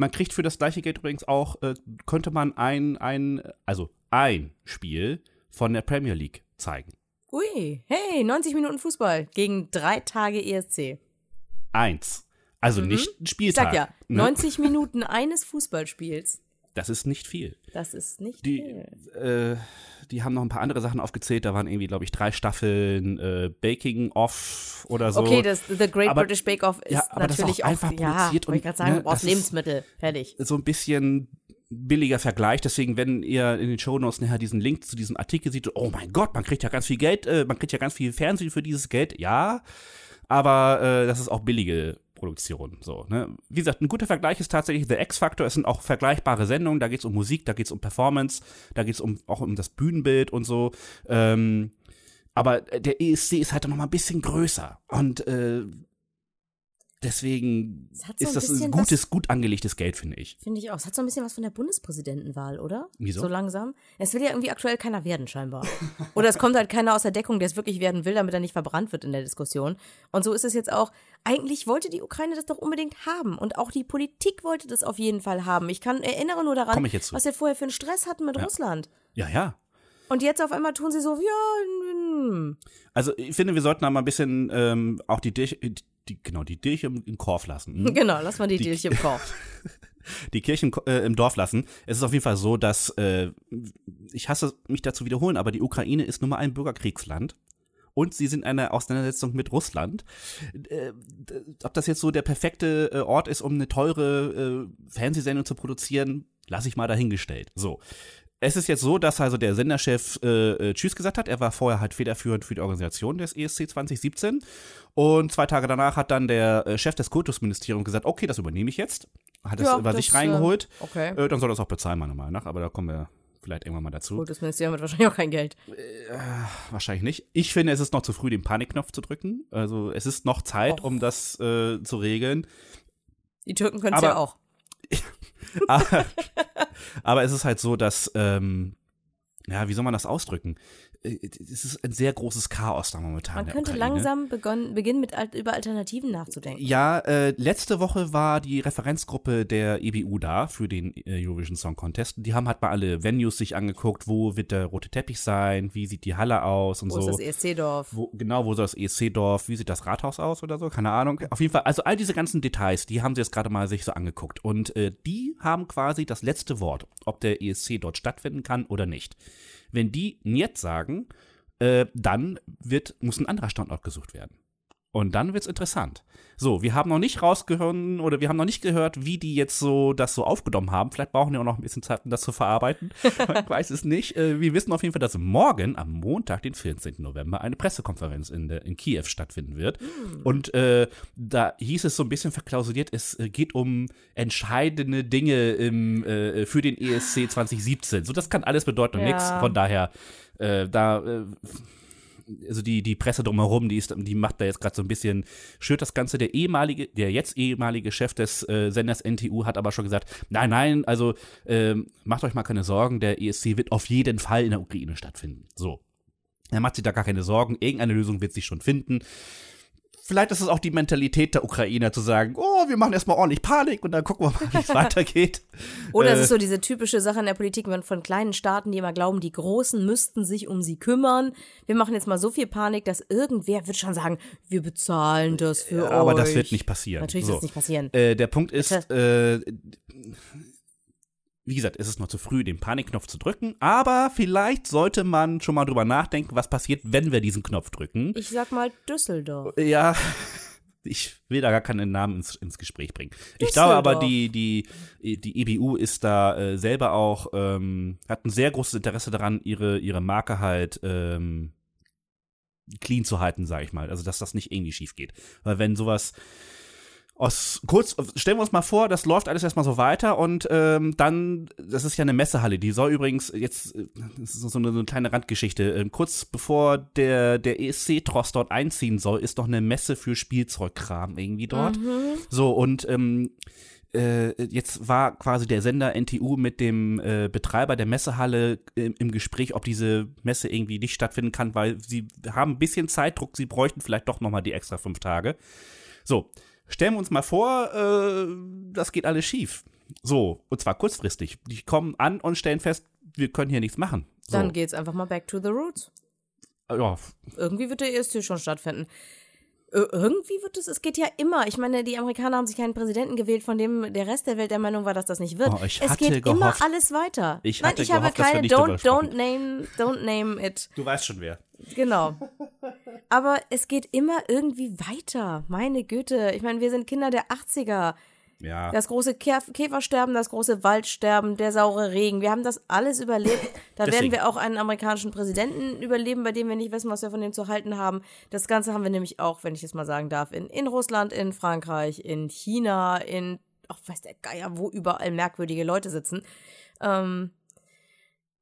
Man kriegt für das gleiche Geld übrigens auch, äh, könnte man ein, ein, also ein Spiel von der Premier League zeigen. Ui, hey, 90 Minuten Fußball gegen drei Tage ESC. Eins. Also nicht ein Mhm. Ich Spieltag. sag ja, ne? 90 Minuten eines Fußballspiels. Das ist nicht viel. Das ist nicht Die, viel. äh, die haben noch ein paar andere Sachen aufgezählt. Da waren irgendwie, glaube ich, drei Staffeln äh, Baking Off oder so. Okay, das The Great Aber- British Bake Off ist Ja, aber das ist natürlich auch einfach ja, produziert ich und, gerade sagen, ne, du brauchst Lebensmittel. Fertig. so ein bisschen billiger Vergleich. Deswegen, wenn ihr in den Shownotes nachher diesen Link zu diesem Artikel seht, oh mein Gott, man kriegt ja ganz viel Geld, äh, man kriegt ja ganz viel Fernsehen für dieses Geld. Ja, aber äh, das ist auch billige Produktion. So, ne? Wie gesagt, ein guter Vergleich ist tatsächlich The X-Factor. Es sind auch vergleichbare Sendungen. Da geht es um Musik, da geht es um Performance, da geht es um, auch um das Bühnenbild und so. Ähm, aber der ESC ist halt noch mal ein bisschen größer. Und äh, deswegen so ist das ein gutes, gut angelegtes Geld, finde ich. Finde ich auch. Es hat so ein bisschen was von der Bundespräsidentenwahl, oder? Wieso? So langsam. Es will ja irgendwie aktuell keiner werden, scheinbar. Oder es kommt halt keiner aus der Deckung, der es wirklich werden will, damit er nicht verbrannt wird in der Diskussion. Und so ist es jetzt auch. Eigentlich wollte die Ukraine das doch unbedingt haben. Und auch die Politik wollte das auf jeden Fall haben. Ich kann erinnere nur daran, was wir vorher für einen Stress hatten mit Ja. Russland. Ja, ja. Und jetzt auf einmal tun sie so, ja, hm. Also ich finde, wir sollten da mal ein bisschen ähm, auch die Kirche, die, genau, die Kirche im, im Korf lassen. Hm? genau, lass mal die, Die- Dilch im Kopf. Die Kirche im, äh, im Dorf lassen. Es ist auf jeden Fall so, dass äh, ich hasse mich dazu wiederholen, aber die Ukraine ist nun mal ein Bürgerkriegsland. Und sie sind in einer Auseinandersetzung mit Russland. Äh, ob das jetzt so der perfekte äh, Ort ist, um eine teure äh, Fernsehsendung zu produzieren, lasse ich mal dahingestellt. So. Es ist jetzt so, dass also der Senderchef äh, äh, Tschüss gesagt hat. Er war vorher halt federführend für die Organisation des ESC 2017. Und zwei Tage danach hat dann der äh, Chef des Kultusministeriums gesagt, okay, das übernehme ich jetzt. Hat es Ja, über das, sich reingeholt. äh, Okay. Äh, dann soll das auch bezahlen, meiner Meinung nach. Aber da kommen wir vielleicht irgendwann mal dazu. Gut, das Ministerium hat wahrscheinlich auch kein Geld. Wahrscheinlich nicht. Ich finde, es ist noch zu früh, den Panikknopf zu drücken. Also es ist noch Zeit, Och. um das äh, zu regeln. Die Türken können es ja auch. Aber, aber es ist halt so, dass, ähm, ja, wie soll man das ausdrücken? Äh, Es ist ein sehr großes Chaos da momentan. Man könnte Ukraine. langsam begonnen, beginnen, mit über Alternativen nachzudenken. Ja, äh, letzte Woche war die Referenzgruppe der EBU da für den äh, Eurovision Song Contest. Die haben halt mal alle Venues sich angeguckt, wo wird der rote Teppich sein, wie sieht die Halle aus und Wo so. ist das ESC-Dorf? Genau, wo soll das ESC-Dorf, wie sieht das Rathaus aus oder so, keine Ahnung. Auf jeden Fall, also all diese ganzen Details, die haben sie jetzt gerade mal sich so angeguckt. Und äh, die haben quasi das letzte Wort, ob der ESC dort stattfinden kann oder nicht. Wenn die jetzt sagen, äh, dann wird, muss ein anderer Standort gesucht werden. Und dann wird's interessant. So, wir haben noch nicht rausgehört oder wir haben noch nicht gehört, wie die jetzt so das so aufgenommen haben. Vielleicht brauchen die auch noch ein bisschen Zeit, um das zu verarbeiten. ich weiß es nicht. Äh, wir wissen auf jeden Fall, dass morgen, am Montag, den 14. November, eine Pressekonferenz in, der, in Kiew stattfinden wird. Und äh, da hieß es so ein bisschen verklausuliert, es äh, geht um entscheidende Dinge im, äh, für den ESC 2017. So, das kann alles bedeuten und Ja. nichts. Von daher, äh, da äh, also die, die Presse drumherum, die, ist, die macht da jetzt gerade so ein bisschen, schürt das Ganze. Der ehemalige, der jetzt ehemalige Chef des äh, Senders NTU hat aber schon gesagt, nein, nein, also ähm, macht euch mal keine Sorgen, der ESC wird auf jeden Fall in der Ukraine stattfinden. So. Er macht sich da gar keine Sorgen, irgendeine Lösung wird sich schon finden vielleicht ist es auch die Mentalität der Ukrainer zu sagen, oh, wir machen erstmal ordentlich Panik und dann gucken wir mal, wie es weitergeht. Oder äh, es ist so diese typische Sache in der Politik von kleinen Staaten, die immer glauben, die Großen müssten sich um sie kümmern. Wir machen jetzt mal so viel Panik, dass irgendwer wird schon sagen, wir bezahlen das für aber euch. Aber das wird nicht passieren. Natürlich so. wird es nicht passieren. Äh, der Punkt ist, äh, wie gesagt, es ist noch zu früh, den Panikknopf zu drücken, aber vielleicht sollte man schon mal drüber nachdenken, was passiert, wenn wir diesen Knopf drücken. Ich sag mal Düsseldorf. Ja, ich will da gar keinen Namen ins, ins Gespräch bringen. Ich glaube aber, die, die, die EBU ist da äh, selber auch, ähm, hat ein sehr großes Interesse daran, ihre, ihre Marke halt ähm, clean zu halten, sage ich mal. Also, dass das nicht irgendwie schief geht. Weil wenn sowas aus kurz, stellen wir uns mal vor, das läuft alles erstmal so weiter und ähm, dann, das ist ja eine Messehalle, die soll übrigens jetzt, das ist so eine, so eine kleine Randgeschichte, äh, kurz bevor der, der ESC-Tross dort einziehen soll, ist doch eine Messe für Spielzeugkram irgendwie dort. Mhm. So, und ähm, äh, jetzt war quasi der Sender NTU mit dem äh, Betreiber der Messehalle im, im, Gespräch, ob diese Messe irgendwie nicht stattfinden kann, weil sie haben ein bisschen Zeitdruck, sie bräuchten vielleicht doch nochmal die extra fünf Tage. So, Stellen wir uns mal vor, äh, das geht alles schief. So, und zwar kurzfristig. Die kommen an und stellen fest, wir können hier nichts machen. So. Dann geht's einfach mal back to the roots. Ja. Irgendwie wird der ESC schon stattfinden. Irgendwie wird es, es geht ja immer. Ich meine, die Amerikaner haben sich keinen Präsidenten gewählt, von dem der Rest der Welt der Meinung war, dass das nicht wird. Oh, es geht gehofft, immer alles weiter. Ich Nein, ich gehofft, habe keine don't, don't name, don't name it. Du weißt schon wer. Genau. Aber es geht immer irgendwie weiter. Meine Güte. Ich meine, wir sind Kinder der 80er. Ja. Das große Käfersterben, das große Waldsterben, der saure Regen. Wir haben das alles überlebt. Da werden wir auch einen amerikanischen Präsidenten überleben, bei dem wir nicht wissen, was wir von dem zu halten haben. Das Ganze haben wir nämlich auch, wenn ich es mal sagen darf, in, in Russland, in Frankreich, in China, in, ach, weiß der Geier, wo überall merkwürdige Leute sitzen. Ähm,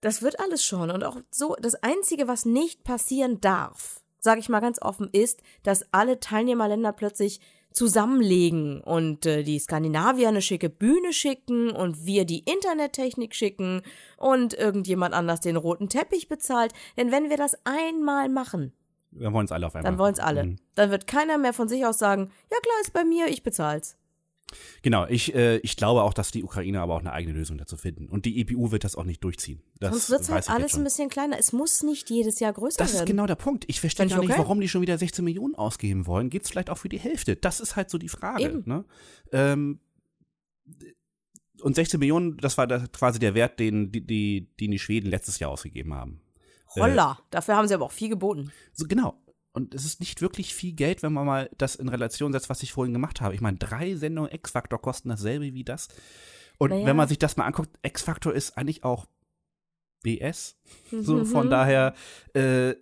das wird alles schon. Und auch so, das Einzige, was nicht passieren darf, sage ich mal ganz offen, ist, dass alle Teilnehmerländer plötzlich zusammenlegen und äh, die Skandinavier eine schicke Bühne schicken und wir die Internettechnik schicken und irgendjemand anders den roten Teppich bezahlt. Denn wenn wir das einmal machen, dann wollen es alle auf einmal. Dann wollen es alle. Mhm. Dann wird keiner mehr von sich aus sagen, ja klar, ist bei mir, ich bezahl's. Genau, ich, äh, ich glaube auch, dass die Ukrainer aber auch eine eigene Lösung dazu finden. Und die EPU wird das auch nicht durchziehen. Das Sonst wird es halt alles ein bisschen kleiner. Es muss nicht jedes Jahr größer das werden. Das ist genau der Punkt. Ich verstehe gar okay. nicht, warum die schon wieder 16 Millionen ausgeben wollen. Geht es vielleicht auch für die Hälfte? Das ist halt so die Frage. Ne? Ähm, und 16 Millionen, das war das quasi der Wert, den die, die, den die Schweden letztes Jahr ausgegeben haben. Holla, äh, dafür haben sie aber auch viel geboten. So, genau und es ist nicht wirklich viel Geld, wenn man mal das in Relation setzt, was ich vorhin gemacht habe. Ich meine, drei Sendungen X-Factor kosten dasselbe wie das. Und naja. wenn man sich das mal anguckt, X-Factor ist eigentlich auch BS. so, von daher, äh,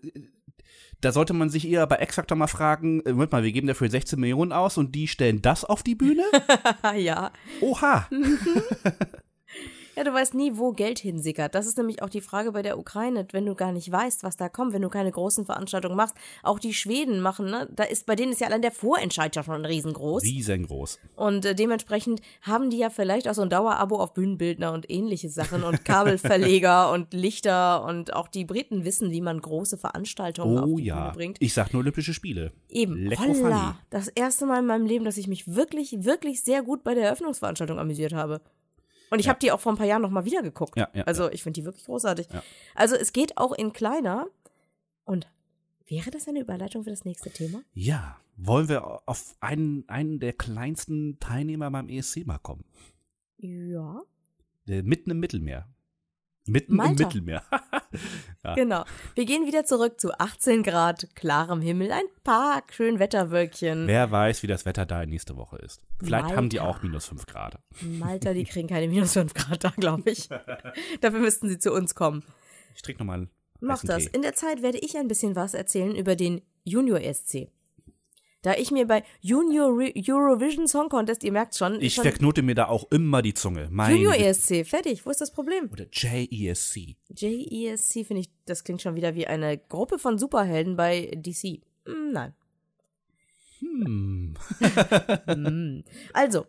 da sollte man sich eher bei X-Factor mal fragen, äh, Moment mal, wir geben dafür 16 Millionen aus und die stellen das auf die Bühne? ja. Oha. Ja, du weißt nie, wo Geld hinsickert. Das ist nämlich auch die Frage bei der Ukraine, wenn du gar nicht weißt, was da kommt, wenn du keine großen Veranstaltungen machst. Auch die Schweden machen, ne? Da ist, bei denen ist ja allein der Vorentscheid ja schon riesengroß. Riesengroß. Und äh, dementsprechend haben die ja vielleicht auch so ein Dauerabo auf Bühnenbildner und ähnliche Sachen und Kabelverleger und Lichter und auch die Briten wissen, wie man große Veranstaltungen oh, auf die ja. Bühne bringt. Ich sag nur Olympische Spiele. Eben. Holla. Das erste Mal in meinem Leben, dass ich mich wirklich, wirklich sehr gut bei der Eröffnungsveranstaltung amüsiert habe. Und ich ja. habe die auch vor ein paar Jahren noch mal wieder geguckt. Ja, ja, also ich finde die wirklich großartig. Also es geht auch in kleiner. Und wäre das eine Überleitung für das nächste Thema? Ja. Wollen wir auf einen, einen der kleinsten Teilnehmer beim ESC mal kommen? Ja. Mitten im Mittelmeer. Mitten Malta. im Mittelmeer. ja. Genau. Wir gehen wieder zurück zu 18 Grad, klarem Himmel, ein paar schön Wetterwölkchen. Wer weiß, wie das Wetter da nächste Woche ist. Vielleicht Malta. haben die auch minus 5 Grad. Malta, die kriegen keine minus 5 Grad da, glaube ich. Dafür müssten sie zu uns kommen. Ich trinke nochmal. Mach das. Tee. In der Zeit werde ich ein bisschen was erzählen über den Junior SC. Da ich mir bei Junior Re Eurovision Song Contest, ihr merkt schon, Ich schon verknote mir da auch immer die Zunge. Meine Junior. ESC, fertig, wo ist das Problem? Oder JESC. JESC finde ich, das klingt schon wieder wie eine Gruppe von Superhelden bei DC. Hm, nein. Hm. Hm. Also,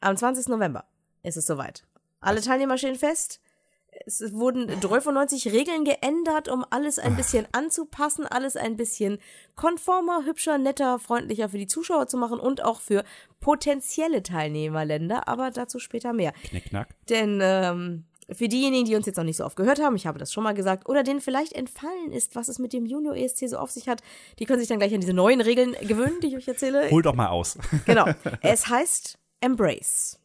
am 20. November ist es soweit. Alle Teilnehmer stehen fest. Es wurden 93 Regeln geändert, um alles ein bisschen anzupassen, alles ein bisschen konformer, hübscher, netter, freundlicher für die Zuschauer zu machen und auch für potenzielle Teilnehmerländer, aber dazu später mehr. Knickknack. Denn ähm, für diejenigen, die uns jetzt noch nicht so oft gehört haben, ich habe das schon mal gesagt, oder denen vielleicht entfallen ist, was es mit dem Junior ESC so auf sich hat, die können sich dann gleich an diese neuen Regeln gewöhnen, die ich euch erzähle. Hol doch mal aus. Genau. Es heißt Embrace.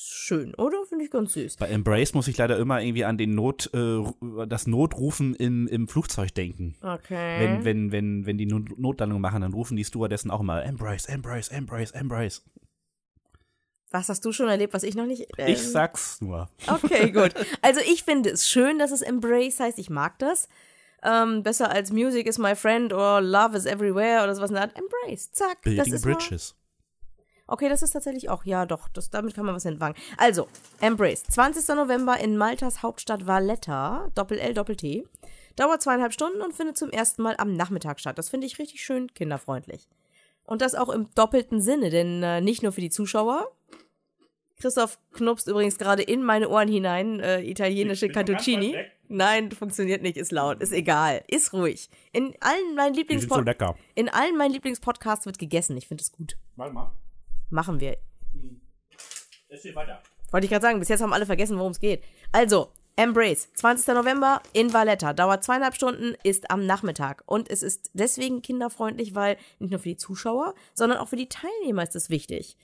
Schön, oder? Finde ich ganz süß. Bei Embrace muss ich leider immer irgendwie an den Not, äh, das Notrufen im, im Flugzeug denken. Okay. Wenn, wenn, wenn, wenn die Not- Notlandung machen, dann rufen die Stewardessen auch immer Embrace, Embrace, Embrace, Embrace. was hast du schon erlebt, was ich noch nicht. ähm, Ich sag's nur. Okay, gut. Also ich finde es schön, dass es Embrace heißt. Ich mag das. Ähm, besser als Music is my friend oder Love is everywhere oder sowas. Embrace. Zack. das Building ist mal, Bridges. Okay, das ist tatsächlich auch, ja doch, das, damit kann man was entfangen. Also, Embrace, 20. November in Maltas Hauptstadt Valletta, Doppel-L, Doppel-T. Dauert zweieinhalb Stunden und findet zum ersten Mal am Nachmittag statt. Das finde ich richtig schön kinderfreundlich. Und das auch im doppelten Sinne, denn äh, nicht nur für die Zuschauer. Christoph knupst übrigens gerade in meine Ohren hinein äh, italienische Cantuccini. Nein, funktioniert nicht, ist laut, ist egal, ist ruhig. In allen meinen so Lieblingspodcasts lecker. in allen meinen Lieblingspodcasts wird gegessen. Ich finde es gut. Mal mal. Machen wir. Erzähl weiter. Wollte ich gerade sagen, bis jetzt haben alle vergessen, worum es geht. Also, Embrace, 20. November in Valletta, dauert zweieinhalb Stunden, ist am Nachmittag. Und es ist deswegen kinderfreundlich, weil nicht nur für die Zuschauer, sondern auch für die Teilnehmer ist es wichtig.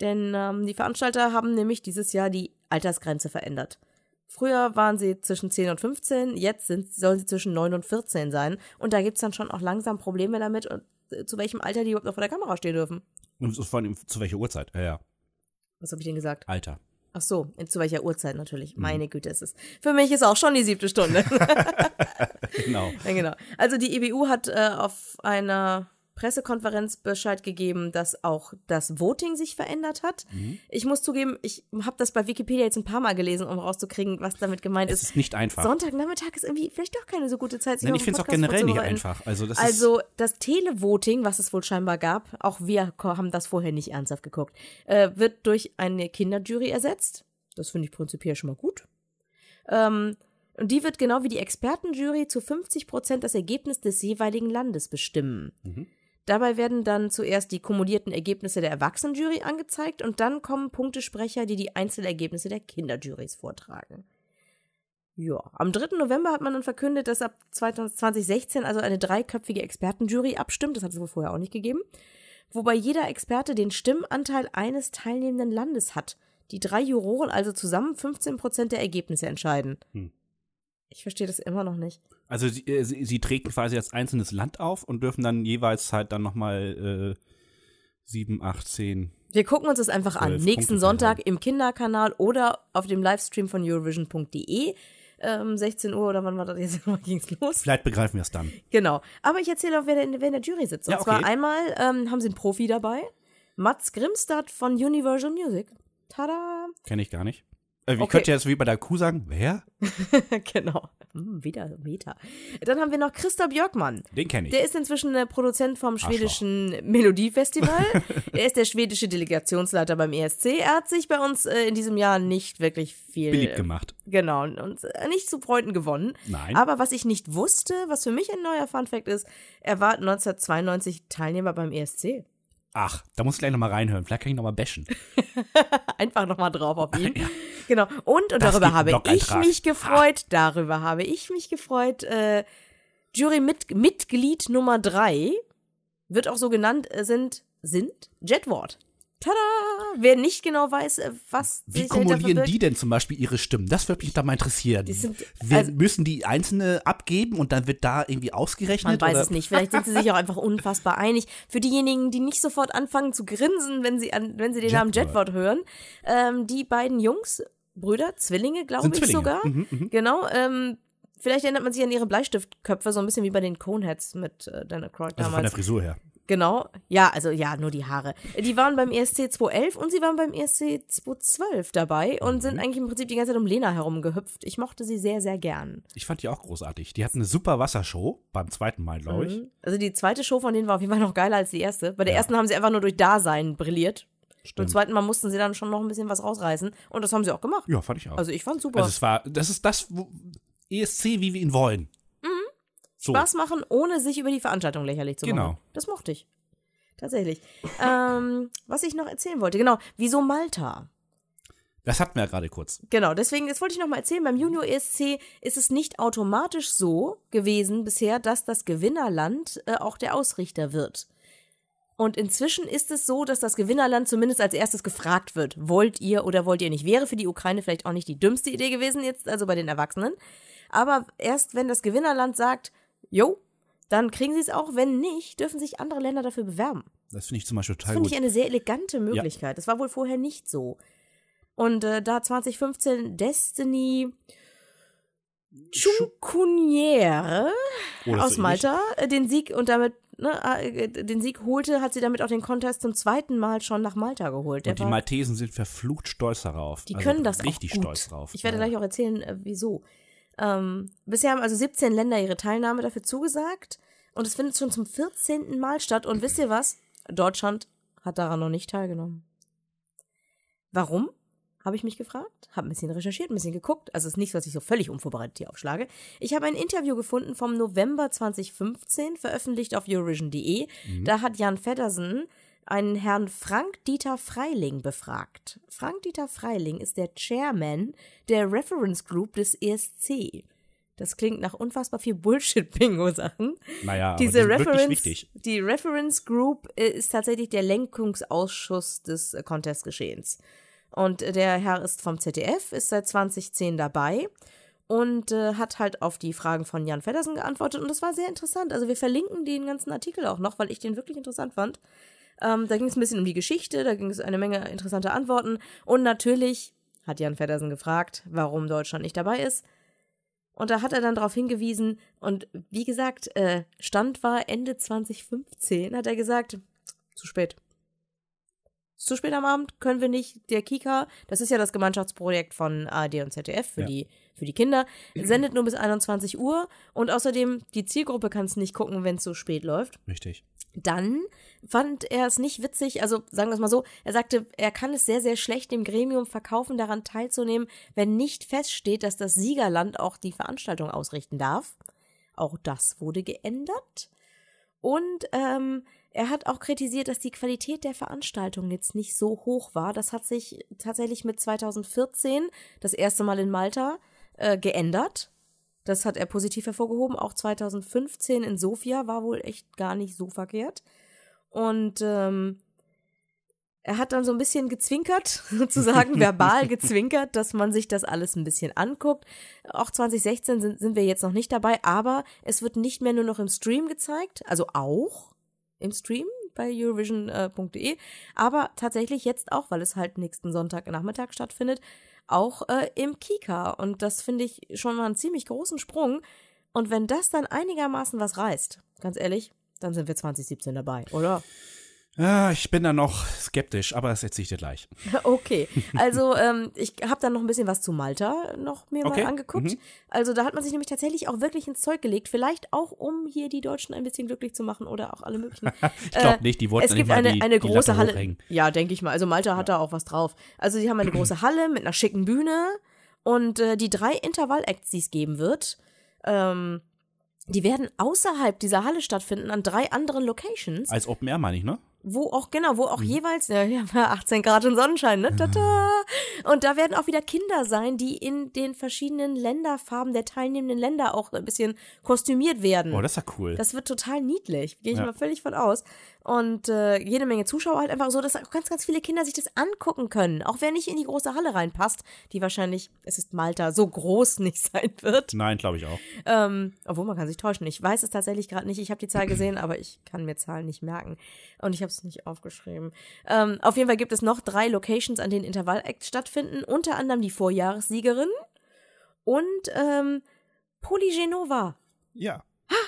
Denn ähm, die Veranstalter haben nämlich dieses Jahr die Altersgrenze verändert. Früher waren sie zwischen 10 und 15, jetzt sind, sollen sie zwischen 9 und 14 sein. Und da gibt es dann schon auch langsam Probleme damit, und, äh, zu welchem Alter die überhaupt noch vor der Kamera stehen dürfen. Vor allem zu welcher Uhrzeit? Ja, ja. Was habe ich denn gesagt? Alter. Ach so, zu welcher Uhrzeit natürlich. Mhm. Meine Güte, ist es. Für mich ist auch schon die siebte Stunde. Genau. ja, genau. Also die EBU hat äh, auf einer Pressekonferenz Bescheid gegeben, dass auch das Voting sich verändert hat. Mhm. Ich muss zugeben, ich habe das bei Wikipedia jetzt ein paar Mal gelesen, um rauszukriegen, was damit gemeint Es ist. ist nicht einfach. Sonntagnachmittag ist irgendwie vielleicht doch keine so gute Zeit, sich Nein, ich finde es auch generell nicht einfach. Also, das Also das Televoting, was es wohl scheinbar gab, auch wir haben das vorher nicht ernsthaft geguckt, äh, wird durch eine Kinderjury ersetzt. Das finde ich prinzipiell schon mal gut. Ähm, und die wird genau wie die Expertenjury zu 50 Prozent das Ergebnis des jeweiligen Landes bestimmen. Mhm. Dabei werden dann zuerst die kumulierten Ergebnisse der Erwachsenenjury angezeigt und dann kommen Punktesprecher, die die Einzelergebnisse der Kinderjurys vortragen. Ja, am 3. November hat man dann verkündet, dass ab 2016 also eine dreiköpfige Expertenjury abstimmt. Das hat es wohl vorher auch nicht gegeben. Wobei jeder Experte den Stimmanteil eines teilnehmenden Landes hat. Die drei Juroren also zusammen 15 Prozent der Ergebnisse entscheiden. Hm. Ich verstehe das immer noch nicht. Also sie, äh, sie, sie treten quasi als einzelnes Land auf und dürfen dann jeweils halt dann nochmal äh, sieben, acht, zehn. Wir gucken uns das einfach an. Nächsten Punkte Sonntag im Kinderkanal oder auf dem Livestream von Eurovision.de. Ähm, 16 Uhr oder wann war das jetzt? Wann ging's los? Vielleicht begreifen wir es dann. Genau. Aber ich erzähle auch, wer, in- wer in der Jury sitzt. Und Ja, okay. zwar einmal ähm, haben sie einen Profi dabei. Mats Grimstad von Universal Music. Tada! Kenne ich gar nicht. Äh, wie Okay. könnt ihr jetzt wie bei der Kuh sagen? Wer? genau. Hm, wieder Meta. Dann haben wir noch Christa Björkman. Den kenne ich. Der ist inzwischen Produzent vom schwedischen Melodiefestival. er ist der schwedische Delegationsleiter beim ESC. Er hat sich bei uns äh, in diesem Jahr nicht wirklich viel Beliebt gemacht. Genau, und äh, nicht zu Freunden gewonnen. Nein. Aber was ich nicht wusste, was für mich ein neuer Funfact ist, er war 1992 Teilnehmer beim ESC. Ach, da muss ich gleich nochmal reinhören. Vielleicht kann ich nochmal bashen. Einfach nochmal drauf auf ihn. Genau. Und, und Das darüber habe ich mich gefreut, darüber habe ich mich gefreut. Äh, Jury-Mitglied Nummer drei wird auch so genannt, äh, sind, sind Jetward. Tada! Wer nicht genau weiß, äh, was Wie kumulieren die denn zum Beispiel ihre Stimmen? Das würde mich da mal interessieren. Die sind- Wir, also- müssen die einzelne abgeben und dann wird da irgendwie ausgerechnet? Man weiß oder? es nicht. Vielleicht sind sie sich auch einfach unfassbar einig. Für diejenigen, die nicht sofort anfangen zu grinsen, wenn sie, an, wenn sie den Namen Jetward. Hören, ähm, die beiden Jungs, Brüder, Zwillinge, glaube ich Zwillinge. sogar. Mhm, mhm. Genau. Ähm, vielleicht erinnert man sich an ihre Bleistiftköpfe, so ein bisschen wie bei den Coneheads mit äh, Dana Croyd Also von der damals. Frisur her. Genau. Ja, also ja, nur die Haare. Die waren beim ESC 211 und sie waren beim ESC 212 dabei und sind eigentlich im Prinzip die ganze Zeit um Lena herumgehüpft. Ich mochte sie sehr, sehr gern. Ich fand die auch großartig. Die hatten eine super Wassershow beim zweiten Mal, glaube ich. Also die zweite Show von denen war auf jeden Fall noch geiler als die erste. Bei der ersten haben sie einfach nur durch Dasein brilliert. Beim Stimmt. zweiten Mal mussten sie dann schon noch ein bisschen was rausreißen und das haben sie auch gemacht. Ja, fand ich auch. Also ich fand super. Also es war, das ist das wo, ESC, wie wir ihn wollen. So. Spaß machen, ohne sich über die Veranstaltung lächerlich zu Genau. machen. Das mochte ich. Tatsächlich. ähm, was ich noch erzählen wollte, genau, wieso Malta? Das hatten wir ja gerade kurz. Genau, deswegen, das wollte ich noch mal erzählen, beim Junior ESC ist es nicht automatisch so gewesen bisher, dass das Gewinnerland äh, auch der Ausrichter wird. Und inzwischen ist es so, dass das Gewinnerland zumindest als erstes gefragt wird, wollt ihr oder wollt ihr nicht? Wäre für die Ukraine vielleicht auch nicht die dümmste Idee gewesen jetzt, also bei den Erwachsenen. Aber erst wenn das Gewinnerland sagt, jo, dann kriegen sie es auch, wenn nicht, dürfen sich andere Länder dafür bewerben. Das finde ich zum Beispiel Das total finde gut. ich eine sehr elegante Möglichkeit. Das war wohl vorher nicht so. Und äh, da 2015 Destiny Chukuniere Oh, das aus Malta äh, den Sieg und damit ne, äh, den Sieg holte, hat sie damit auch den Contest zum zweiten Mal schon nach Malta geholt. Der Und die Maltesen sind verflucht stolz darauf. die Also können das richtig auch gut. stolz drauf. Ich werde ja. gleich auch erzählen, äh, wieso. Ähm, bisher haben also 17 Länder ihre Teilnahme dafür zugesagt und es findet schon zum 14. Mal statt. Und wisst ihr was? Deutschland hat daran noch nicht teilgenommen. Warum? Habe ich mich gefragt, habe ein bisschen recherchiert, ein bisschen geguckt. Also es ist nicht so, dass ich so völlig unvorbereitet hier aufschlage. Ich habe ein Interview gefunden vom November 2015, veröffentlicht auf Eurovision.de. Da hat Jan Feddersen einen Herrn Frank-Dieter Freiling befragt. Frank-Dieter Freiling ist der Chairman der Reference Group des ESC. Das klingt nach unfassbar viel Bullshit-Bingo-Sachen. Naja, aber Diese wirklich Reference, die Reference Group äh, ist tatsächlich der Lenkungsausschuss des äh, Contestgeschehens. Und äh, der Herr ist vom ZDF, ist seit 2010 dabei und äh, hat halt auf die Fragen von Jan Feddersen geantwortet und das war sehr interessant. Also wir verlinken den ganzen Artikel auch noch, weil ich den wirklich interessant fand. Ähm, da ging es ein bisschen um die Geschichte, da ging es eine Menge interessanter Antworten und natürlich hat Jan Feddersen gefragt, warum Deutschland nicht dabei ist. Und da hat er dann darauf hingewiesen und wie gesagt, äh, Stand war Ende 2015, hat er gesagt, zu spät. Zu spät am Abend können wir nicht. Der Kika, das ist ja das Gemeinschaftsprojekt von ARD und ZDF für, Ja. die, für die Kinder, sendet nur bis 21 Uhr und außerdem die Zielgruppe kann es nicht gucken, wenn es so spät läuft Richtig. dann fand er es nicht witzig, also sagen wir es mal so, er sagte, er kann es sehr, sehr schlecht dem Gremium verkaufen, daran teilzunehmen, wenn nicht feststeht, dass das Siegerland auch die Veranstaltung ausrichten darf. Auch das wurde geändert. Und ähm, er hat auch kritisiert, dass die Qualität der Veranstaltung jetzt nicht so hoch war. Das hat sich tatsächlich mit 2014, das erste Mal in Malta, äh, geändert. Das hat er positiv hervorgehoben. Auch 2015 in Sofia war wohl echt gar nicht so verkehrt. Und ähm, er hat dann so ein bisschen gezwinkert, sozusagen verbal gezwinkert, dass man sich das alles ein bisschen anguckt. Auch 2016 sind, sind wir jetzt noch nicht dabei, aber es wird nicht mehr nur noch im Stream gezeigt, also auch im Stream bei Eurovision.de, aber tatsächlich jetzt auch, weil es halt nächsten Sonntagnachmittag stattfindet, auch äh, im Kika. Und das finde ich schon mal einen ziemlich großen Sprung. Und wenn das dann einigermaßen was reißt, ganz ehrlich, dann sind wir 2017 dabei, oder? Ah, ich bin da noch skeptisch, aber das erzähle ich dir gleich. Okay, also ähm, ich habe dann noch ein bisschen was zu Malta noch mir Okay, mal angeguckt. Also da hat man sich nämlich tatsächlich auch wirklich ins Zeug gelegt, vielleicht auch um hier die Deutschen ein bisschen glücklich zu machen oder auch alle möglichen. Ich glaube nicht, die wollten Äh, es gibt eine, die, eine große Halle. hochhängen. Ja, denke ich mal. Also Malta hat da auch was drauf. Also die haben eine große Halle mit einer schicken Bühne und äh, die drei Intervall-Acts, die es geben wird, ähm, die werden außerhalb dieser Halle stattfinden an drei anderen Locations Als Open Air meine ich, ne? Wo auch, genau, wo auch Mhm. jeweils, ja, ja, 18 Grad und Sonnenschein, ne? Tata. Und da werden auch wieder Kinder sein, die in den verschiedenen Länderfarben der teilnehmenden Länder auch ein bisschen kostümiert werden. Oh, das ist ja cool. Das wird total niedlich. Gehe ich Ja. mal völlig von aus. Und äh, jede Menge Zuschauer halt einfach so, dass auch ganz, ganz viele Kinder sich das angucken können. Auch wer nicht in die große Halle reinpasst, die wahrscheinlich, es ist Malta, so groß nicht sein wird. Nein, glaube ich auch. Ähm, obwohl man kann sich täuschen. Ich weiß es tatsächlich gerade nicht. Ich habe die Zahl gesehen, aber ich kann mir Zahlen nicht merken. Und ich habe es nicht aufgeschrieben. Ähm, auf jeden Fall gibt es noch drei Locations, an denen Intervall-Acts stattfinden. Unter anderem die Vorjahressiegerin und ähm, Polygenova. Ja.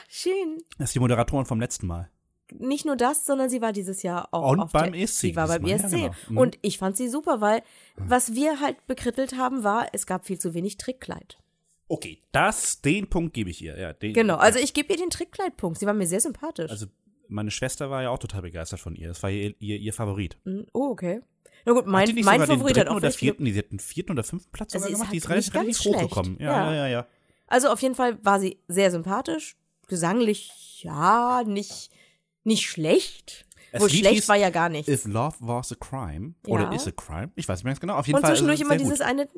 Schön. Das ist die Moderatorin vom letzten Mal. Nicht nur das, sondern sie war dieses Jahr auch Und auf beim der, ESC Sie war beim ESC. ja, genau. Mhm. Und ich fand sie super, weil was wir halt bekrittelt haben, war, es gab viel zu wenig Trickkleid. Okay, das, den Punkt gebe ich ihr. Ja, den, Genau, also ich gebe ihr den Trickkleidpunkt. Sie war mir sehr sympathisch. Also meine Schwester war ja auch total begeistert von ihr. Das war ihr, ihr, ihr Favorit. Mm, oh, okay. Na gut, mein, Hat mein Favorit hat auch oder vierten, die hat einen vierten oder fünften Platz ist gemacht. Die halt ist relativ, relativ schlecht. hochgekommen. Ja, Ja. ja, ja, ja. Also auf jeden Fall war sie sehr sympathisch. Gesanglich, ja, nicht, nicht schlecht. Wohl Lied schlecht hieß war ja gar nichts. If Love Was a Crime Ja. oder Is a Crime. Ich weiß nicht mehr ganz genau. Auf jeden Und Fall. zwischendurch ist es immer dieses gut. eine.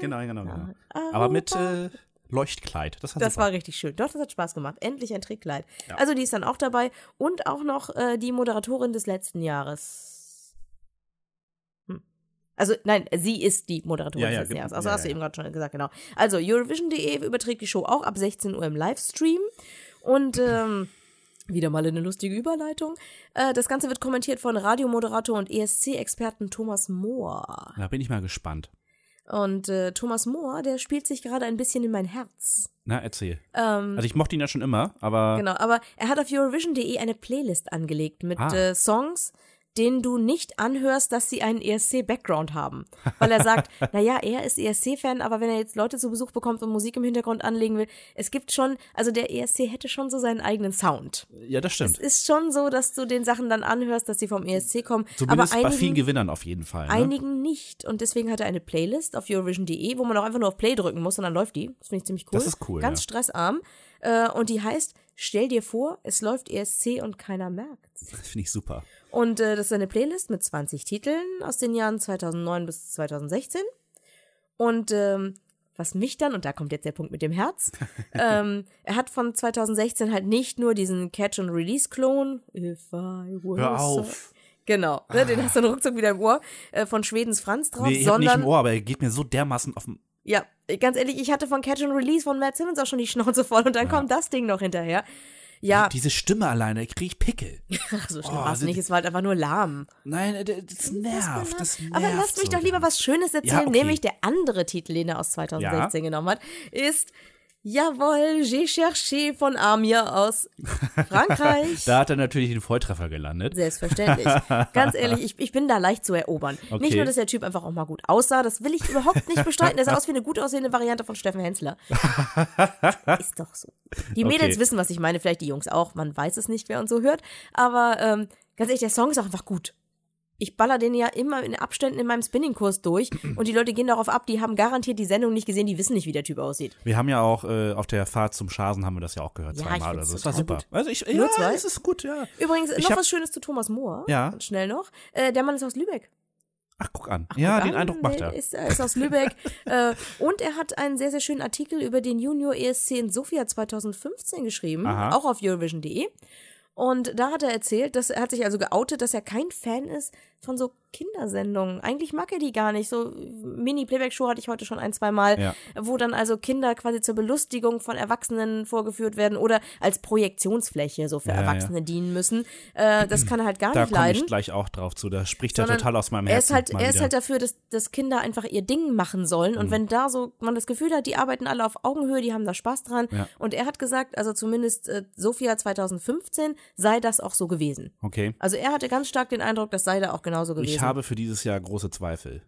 Genau, genau, genau. Ah, Aber mit äh, Leuchtkleid. Das Das war richtig schön. Doch, das hat Spaß gemacht. Endlich ein Trickkleid. Also die ist dann auch dabei. Und auch noch äh, die Moderatorin des letzten Jahres. Hm. Also, nein, sie ist die Moderatorin Ja, ja, des letzten Jahres. Also ja, hast du ja. eben gerade schon gesagt, genau. Also, Eurovision.de überträgt die Show auch ab 16 Uhr im Livestream. Und ähm, wieder mal eine lustige Überleitung. Äh, das Ganze wird kommentiert von Radiomoderator und ESC-Experten Thomas Mohr. Da bin ich mal gespannt. Und äh, Thomas Mohr, der spielt sich gerade ein bisschen in mein Herz. Na, erzähl. Ähm, Also ich mochte ihn ja schon immer, aber Genau, aber er hat auf Eurovision.de eine Playlist angelegt mit Ah. äh, Songs, denen du nicht anhörst, dass sie einen ESC-Background haben. Weil er sagt, naja, er ist ESC-Fan, aber wenn er jetzt Leute zu Besuch bekommt und Musik im Hintergrund anlegen will, es gibt schon, also der ESC hätte schon so seinen eigenen Sound. ja, das Es stimmt. ist schon so, dass du den Sachen dann anhörst, dass sie vom ESC kommen. Zumindest aber bei einigen, vielen Gewinnern auf jeden Fall. Ne? einigen nicht. Und deswegen hat er eine Playlist auf Eurovision.de, wo man auch einfach nur auf Play drücken muss und dann läuft die. Das finde ich ziemlich cool. Das ist cool, Ganz ja. stressarm. Äh, und die heißt, stell dir vor, es läuft ESC und keiner merkt's. Das finde ich super. Und äh, das ist eine Playlist mit 20 Titeln aus den Jahren 2009 bis 2016. Und ähm, was mich dann, und da kommt jetzt der Punkt mit dem Herz, ähm, er hat von 2016 halt nicht nur diesen Catch-and-Release-Klon, If I was Hör so- auf. Genau, ne, den hast du dann ruckzuck wieder im Ohr, äh, von Schwedens Franz drauf, Nee, ich hab nicht sondern, im Ohr, aber er geht mir so dermaßen auf den. ja, ganz ehrlich, ich hatte von Catch and Release von Matt Simmons auch schon die Schnauze voll und dann kommt das Ding noch hinterher. Ja, Diese Stimme alleine, kriege ich Pickel. ach, so schlimm Oh, war es nicht, es war halt einfach nur lahm. Nein, das nervt. Das nervt Aber lasst mich so. doch lieber was Schönes erzählen, okay. nämlich der andere Titel, den er aus 2016 genommen hat, ist Jawohl, j'ai cherché von Amir aus Frankreich. Da hat er natürlich den Volltreffer gelandet. Selbstverständlich. Ganz ehrlich, ich, ich bin da leicht zu erobern. Okay. Nicht nur, dass der Typ einfach auch mal gut aussah, das will ich überhaupt nicht bestreiten. Der sah aus wie eine gut aussehende Variante von Steffen Hensler. Ist doch so. Die Mädels Okay. wissen, was ich meine, vielleicht die Jungs auch. Man weiß es nicht, wer uns so hört. Aber ähm, ganz ehrlich, der Song ist auch einfach gut. Ich baller den ja immer in Abständen in meinem Spinningkurs durch und die Leute gehen darauf ab, die haben garantiert die Sendung nicht gesehen, die wissen nicht, wie der Typ aussieht. Wir haben ja auch äh, auf der Fahrt zum Schasen haben wir das ja auch gehört, Ja, zweimal oder so. Das war super. gut. Also ich, Nur ja, zwei? es ist gut, ja. Übrigens, Ich noch hab- was Schönes zu Thomas Mohr. Ja. Schnell noch. Äh, der Mann ist aus Lübeck. Ach, guck an. ja, Guck den an, Eindruck macht er. Ist, er ist aus Lübeck. äh, und er hat einen sehr, sehr schönen Artikel über den Junior ESC in Sofia 2015 geschrieben, Aha. auch auf Eurovision.de. Und da hat er erzählt, dass er hat sich also geoutet, dass er kein Fan ist von so Kindersendungen. Eigentlich mag er die gar nicht. So Mini-Playback-Show hatte ich heute schon ein, zwei Mal, Ja. wo dann also Kinder quasi zur Belustigung von Erwachsenen vorgeführt werden oder als Projektionsfläche so für Ja, ja. Erwachsene dienen müssen. Äh, das kann er halt gar Da nicht komme leiden ich gleich auch drauf zu. Da spricht er sondern total aus meinem er Herzen. ist halt, er ist halt dafür, dass, dass Kinder einfach ihr Ding machen sollen. Mhm. Und wenn da so man das Gefühl hat, die arbeiten alle auf Augenhöhe, die haben da Spaß dran. Ja. Und er hat gesagt, also zumindest äh, Sophia 2015 sei das auch so gewesen. Okay. Also er hatte ganz stark den Eindruck, das sei da auch genauso gewesen. Ich habe für dieses Jahr große Zweifel.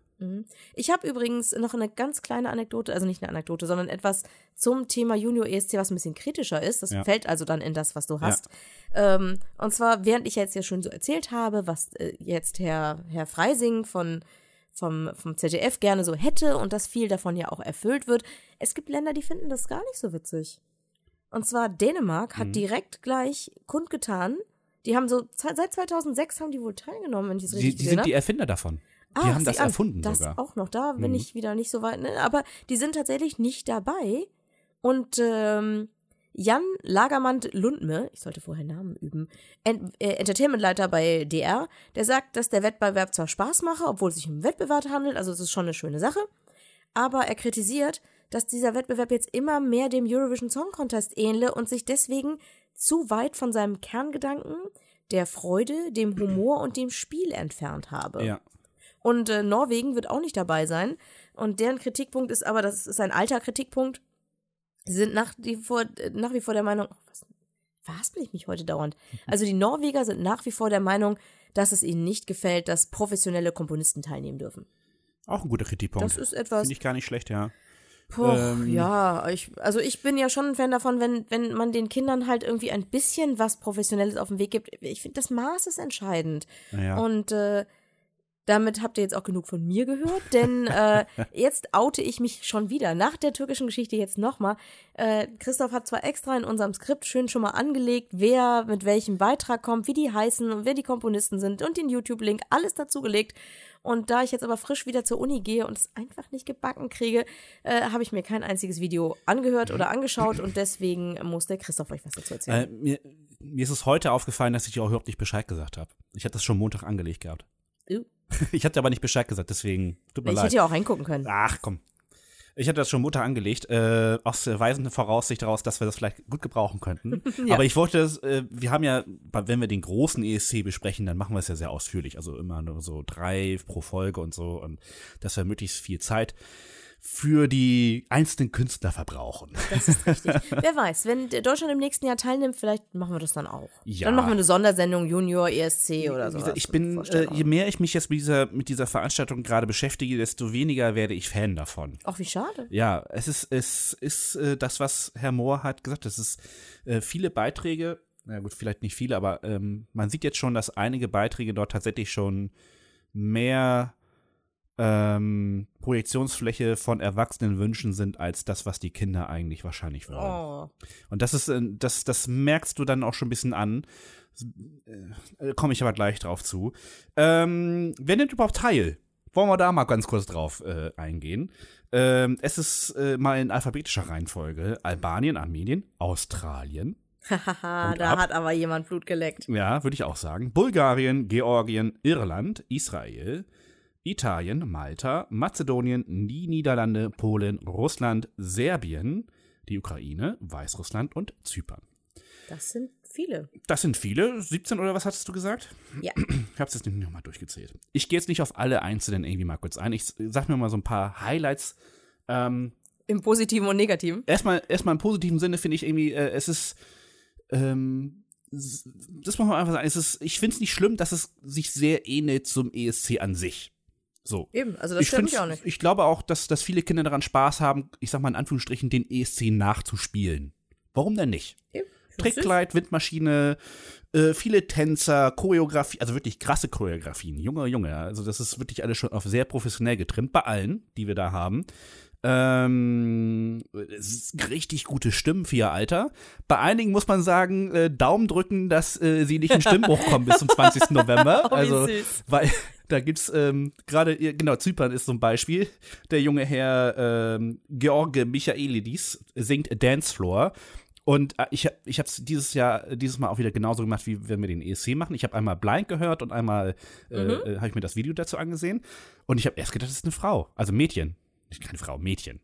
Ich habe übrigens noch eine ganz kleine Anekdote, also nicht eine Anekdote, sondern etwas zum Thema Junior ESC, was ein bisschen kritischer ist. Das Ja. fällt also dann in das, was du hast. Ähm, und zwar, während ich jetzt ja schon so erzählt habe, was äh, jetzt Herr, Herr Freising von, vom, vom ZDF gerne so hätte und dass viel davon ja auch erfüllt wird. Es gibt Länder, die finden das gar nicht so witzig. Und zwar Dänemark Mhm. hat direkt gleich kundgetan, die haben so, seit 2006 haben die wohl teilgenommen, wenn ich es Die, richtig die gesehen sind habe. die Erfinder davon. Die Ah, haben das an, erfunden das sogar. auch noch, da bin Mhm. ich wieder nicht so weit, ne? aber die sind tatsächlich nicht dabei. Und ähm, Jan Lagermand Lundme, ich sollte vorher Namen üben, Ent äh, Entertainmentleiter bei DR, der sagt, dass der Wettbewerb zwar Spaß mache, obwohl es sich um Wettbewerb handelt, also es ist schon eine schöne Sache, aber er kritisiert, dass dieser Wettbewerb jetzt immer mehr dem Eurovision Song Contest ähnle und sich deswegen zu weit von seinem Kerngedanken der Freude, dem Humor und dem Spiel entfernt habe. Ja. Und äh, Norwegen wird auch nicht dabei sein. Und deren Kritikpunkt ist aber, das ist ein alter Kritikpunkt. Sie sind nach wie vor, nach wie vor der Meinung, oh, was, verhaspel ich mich heute dauernd. Also die Norweger sind nach wie vor der Meinung, dass es ihnen nicht gefällt, dass professionelle Komponisten teilnehmen dürfen. Auch ein guter Kritikpunkt. Das ist etwas. Finde ich gar nicht schlecht, ja. Poch, Ähm. ja, ich, also ich bin ja schon ein Fan davon, wenn, wenn man den Kindern halt irgendwie ein bisschen was Professionelles auf den Weg gibt. Ich finde, das Maß ist entscheidend. Naja. Und äh, damit habt ihr jetzt auch genug von mir gehört, denn äh, jetzt oute ich mich schon wieder. Nach der türkischen Geschichte jetzt nochmal. Äh, Christoph hat zwar extra in unserem Skript schön schon mal angelegt, wer mit welchem Beitrag kommt, wie die heißen und wer die Komponisten sind und den YouTube-Link, alles dazugelegt. Und da ich jetzt aber frisch wieder zur Uni gehe und es einfach nicht gebacken kriege, äh, habe ich mir kein einziges Video angehört oder angeschaut und deswegen muss der Christoph euch was dazu erzählen. Äh, mir, mir ist es heute aufgefallen, dass ich dir auch überhaupt nicht Bescheid gesagt habe. Ich hatte das schon Montag angelegt gehabt. Uh. Ich hatte aber nicht Bescheid gesagt, deswegen tut mir ich leid. hätte ja auch reingucken können. Ach komm. Ich hatte das schon Montag angelegt, äh, aus der weisenden Voraussicht daraus, dass wir das vielleicht gut gebrauchen könnten. Ja. Aber ich wollte das, äh, wir haben ja, wenn wir den großen ESC besprechen, dann machen wir es ja sehr ausführlich. Also immer nur so drei pro Folge und so. Und dass wir möglichst viel Zeit für die einzelnen Künstler verbrauchen. Das ist richtig. Wer weiß, wenn Deutschland im nächsten Jahr teilnimmt, vielleicht machen wir das dann auch. Ja. Dann machen wir eine Sondersendung Junior ESC oder so. ich bin, äh, je mehr ich mich jetzt mit dieser, mit dieser Veranstaltung gerade beschäftige, desto weniger werde ich Fan davon. Ach, wie schade. Ja, es ist, es ist äh, das, was Herr Mohr hat gesagt. Es ist äh, viele Beiträge, na gut, vielleicht nicht viele, aber ähm, man sieht jetzt schon, dass einige Beiträge dort tatsächlich schon mehr ähm, Projektionsfläche von Erwachsenen wünschen sind, als das, was die Kinder eigentlich wahrscheinlich wollen. Oh. Und das ist, äh, das, das merkst du dann auch schon ein bisschen an. Äh, Komme ich aber gleich drauf zu. Ähm, wer nimmt überhaupt teil? Wollen wir da mal ganz kurz drauf äh, eingehen? Ähm, es ist äh, mal in alphabetischer Reihenfolge Albanien, Armenien, Australien, Haha, Und da ab. hat aber jemand Blut geleckt. ja, würde ich auch sagen, Bulgarien, Georgien, Irland, Israel, Italien, Malta, Mazedonien, die Niederlande, Polen, Russland, Serbien, die Ukraine, Weißrussland und Zypern. Das sind viele. Das sind viele. 17 oder was hattest du gesagt? Ja. Ich habe es jetzt nicht nochmal durchgezählt. Ich gehe jetzt nicht auf alle einzelnen irgendwie mal kurz ein. Ich sag mir mal so ein paar Highlights. Ähm, Im Positiven und Negativen. erstmal, erstmal im positiven Sinne finde ich irgendwie, äh, es ist, ähm, das muss man einfach sagen, es ist, ich finde es nicht schlimm, dass es sich sehr ähnelt zum ESC an sich. So. Eben, also das ich, find's- auch nicht. ich glaube auch, dass, dass viele Kinder daran Spaß haben, ich sag mal in Anführungsstrichen, den ESC nachzuspielen. Warum denn nicht? Eben. Trickkleid, Windmaschine, äh, viele Tänzer, Choreografie, also wirklich krasse Choreografien. Junge, Junge, also das ist wirklich alles schon auf sehr professionell getrimmt, bei allen, die wir da haben. Ähm, es ist richtig gute Stimmen für ihr Alter. Bei einigen muss man sagen, äh, Daumen drücken, dass äh, sie nicht in Stimmbruch kommen bis zum 20. November. Oh, also, süß. weil da gibt's ähm, gerade, genau, Zypern ist so ein Beispiel. Der junge Herr ähm, George Michaelidis singt Dance Floor. Und äh, ich, ich habe es dieses Jahr, dieses Mal auch wieder genauso gemacht, wie wenn wir den ESC machen. Ich habe einmal Blind gehört und einmal äh, Mhm. äh, habe ich mir das Video dazu angesehen. Und ich habe erst gedacht, das ist eine Frau. Also Mädchen. Keine Frau, Mädchen.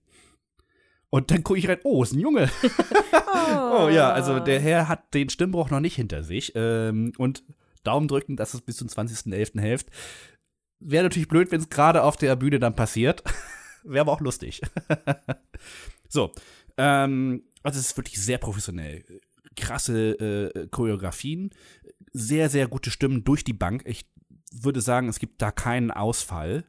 Und dann gucke ich rein, oh, ist ein Junge. oh ja, also der Herr hat den Stimmbruch noch nicht hinter sich. Ähm, und Daumen drücken, dass es bis zum 20.11. hilft. Wäre natürlich blöd, wenn es gerade auf der Bühne dann passiert. Wäre aber auch lustig. so, ähm, also es ist wirklich sehr professionell. Krasse äh, Choreografien, sehr, sehr gute Stimmen durch die Bank. Ich würde sagen, es gibt da keinen Ausfall.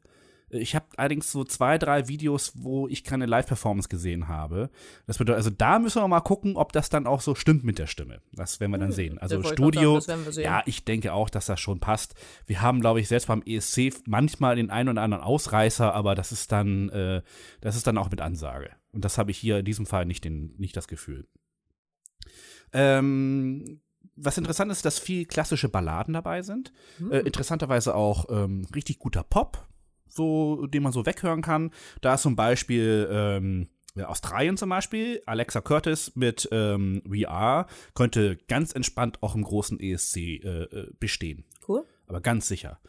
Ich habe allerdings so zwei, drei Videos, wo ich keine Live-Performance gesehen habe. Das bedeutet, also da müssen wir mal gucken, ob das dann auch so stimmt mit der Stimme. Das werden wir dann sehen. Also Hm, ich grad Studio, sagen, sehen. ja, ich denke auch, dass das schon passt. Wir haben, glaube ich, selbst beim ESC manchmal den einen oder anderen Ausreißer, aber das ist dann, äh, das ist dann auch mit Ansage. Und das habe ich hier in diesem Fall nicht, den, nicht das Gefühl. Ähm, was interessant ist, dass viel klassische Balladen dabei sind. Äh, interessanterweise auch ähm, richtig guter Pop, so, den man so weghören kann. Da ist zum Beispiel ähm, Australien zum Beispiel, Alexa Curtis mit ähm, We Are könnte ganz entspannt auch im großen ESC äh, äh, bestehen. Cool. Aber ganz sicher.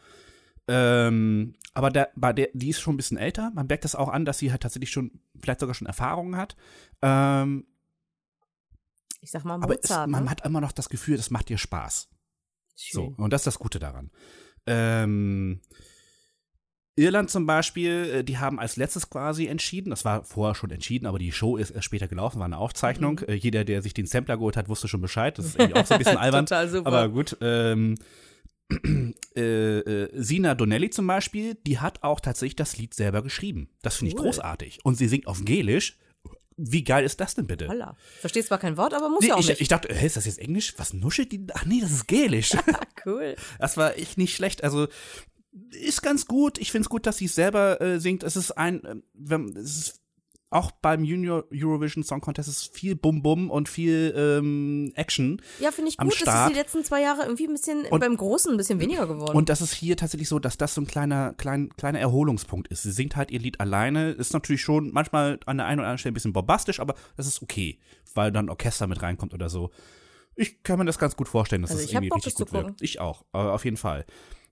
Ähm, aber der, bei der, die ist schon ein bisschen älter. Man merkt das auch an, dass sie halt tatsächlich schon, vielleicht sogar schon Erfahrungen hat. Ähm, Ich sag mal aber es, Mozart. man ne? hat immer noch das Gefühl, das macht dir Spaß. So, Schön. und das ist das Gute daran. Ähm, Irland zum Beispiel, äh, die haben als letztes quasi entschieden, das war vorher schon entschieden, aber die Show ist erst später gelaufen, war eine Aufzeichnung. Mhm. Jeder, der sich den Sampler geholt hat, wusste schon Bescheid. Das ist irgendwie auch so ein bisschen albern. Total super. Aber gut, ähm, äh, äh, Sina Donnelly zum Beispiel, die hat auch tatsächlich das Lied selber geschrieben. Das finde ich Cool. großartig. Und sie singt auf Gälisch. Wie geil ist das denn bitte? Holla. Versteht zwar kein Wort, aber muss Nee, ja auch ich, nicht. ich dachte, hä, ist das jetzt Englisch? Was nuschelt die? Ach nee, das ist Gälisch. Cool. Das war echt nicht schlecht. Also ist ganz gut. Ich finde es gut, dass sie es selber äh, singt. Es ist ein, äh, wenn, es ist auch beim Junior Eurovision Song Contest ist viel Bum Bum und viel ähm, Action. Ja, finde ich gut. Das ist Start. die letzten zwei Jahre irgendwie ein bisschen Und- beim Großen ein bisschen weniger geworden. Und das ist hier tatsächlich so, dass das so ein kleiner, klein, kleiner Erholungspunkt ist. Sie singt halt ihr Lied alleine. Ist natürlich schon manchmal an der einen oder anderen Stelle ein bisschen bombastisch, aber das ist okay, weil dann Orchester mit reinkommt oder so. Ich kann mir das ganz gut vorstellen, dass Also das irgendwie Bock, richtig das gut wirkt. Ich auch, aber auf jeden Fall.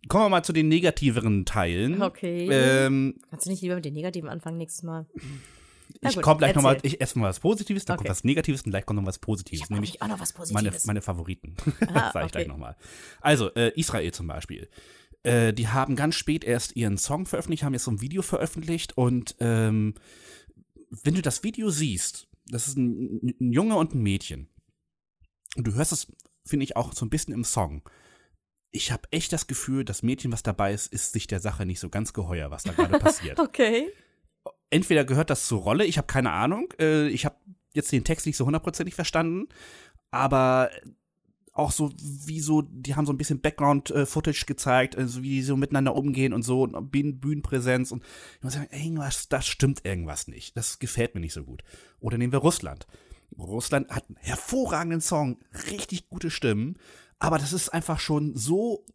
Kommen wir mal zu den negativeren Teilen. Okay. Ähm, Kannst du nicht lieber mit den Negativen anfangen nächstes Mal? Na ich gut, komme gleich nochmal, ich erstmal was Positives, dann Okay. kommt was Negatives und gleich kommt noch was Positives. Ich nämlich auch noch was meine, Positives. meine Favoriten. Ah, Sag ich gleich okay. nochmal. Also, äh, Israel zum Beispiel. Äh, die haben ganz spät erst ihren Song veröffentlicht, haben jetzt so ein Video veröffentlicht und ähm, wenn du das Video siehst, das ist ein, ein Junge und ein Mädchen. Und du hörst es, finde ich, auch so ein bisschen im Song. Ich habe echt das Gefühl, das Mädchen, was dabei ist, ist sich der Sache nicht so ganz geheuer, was da gerade passiert okay. entweder gehört das zur Rolle, ich habe keine Ahnung, äh, ich habe jetzt den Text nicht so hundertprozentig verstanden, aber auch so, wie so, die haben so ein bisschen Background-Footage gezeigt, also wie die so miteinander umgehen und so, und Bühnen- Bühnenpräsenz und ich muss sagen, irgendwas, das stimmt irgendwas nicht. Das gefällt mir nicht so gut. Oder nehmen wir Russland. Russland hat einen hervorragenden Song, richtig gute Stimmen, aber das ist einfach schon so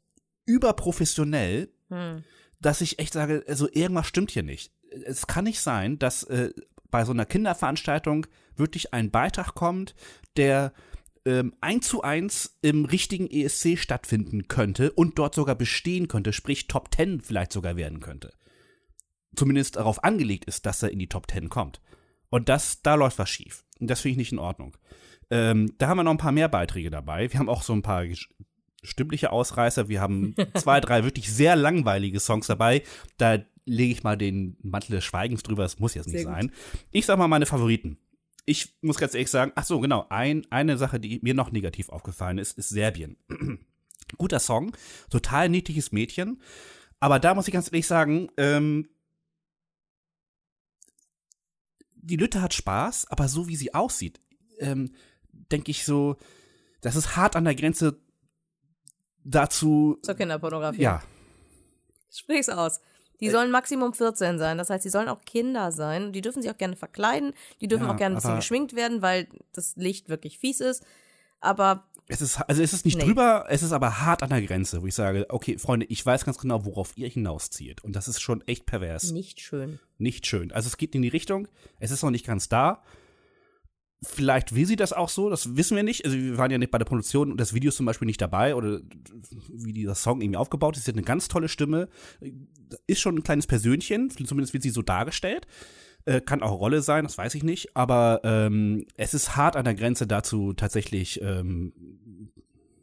überprofessionell, Hm. dass ich echt sage, also irgendwas stimmt hier nicht. Es kann nicht sein, dass äh, bei so einer Kinderveranstaltung wirklich ein Beitrag kommt, der ähm, eins zu eins im richtigen ESC stattfinden könnte und dort sogar bestehen könnte, sprich Top Ten vielleicht sogar werden könnte. Zumindest darauf angelegt ist, dass er in die Top Ten kommt. Und das, da läuft was schief. Und das finde ich nicht in Ordnung. Ähm, da haben wir noch ein paar mehr Beiträge dabei. Wir haben auch so ein paar stimmliche Ausreißer. Wir haben zwei, drei wirklich sehr langweilige Songs dabei. Da lege ich mal den Mantel des Schweigens drüber. Das muss jetzt nicht sein. Ich sag mal meine Favoriten. Ich muss ganz ehrlich sagen, ach so, genau, ein, eine Sache, die mir noch negativ aufgefallen ist, ist Serbien. Guter Song, total niedliches Mädchen. Aber da muss ich ganz ehrlich sagen, ähm, die Lütte hat Spaß, aber so wie sie aussieht, ähm, denke ich so, das ist hart an der Grenze dazu, Zur Kinderpornografie. ja, Sprich's aus. Die sollen Maximum 14 sein. Das heißt, die sollen auch Kinder sein. Die dürfen sich auch gerne verkleiden. Die dürfen Ja, auch gerne ein bisschen geschminkt werden, weil das Licht wirklich fies ist. Aber es ist, also es ist nicht Nee. drüber, es ist aber hart an der Grenze, wo ich sage, okay, Freunde, ich weiß ganz genau, worauf ihr hinauszieht. Und das ist schon echt pervers. nicht schön. Nicht schön. Also es geht in die Richtung, es ist noch nicht ganz da. Vielleicht will sie das auch so, das wissen wir nicht. Also wir waren ja nicht bei der Produktion des Videos zum Beispiel nicht dabei oder wie dieser Song irgendwie aufgebaut ist. Sie hat eine ganz tolle Stimme, ist schon ein kleines Persönchen, zumindest wird sie so dargestellt. Äh, kann auch Rolle sein, das weiß ich nicht. Aber ähm, es ist hart an der Grenze dazu, tatsächlich ähm,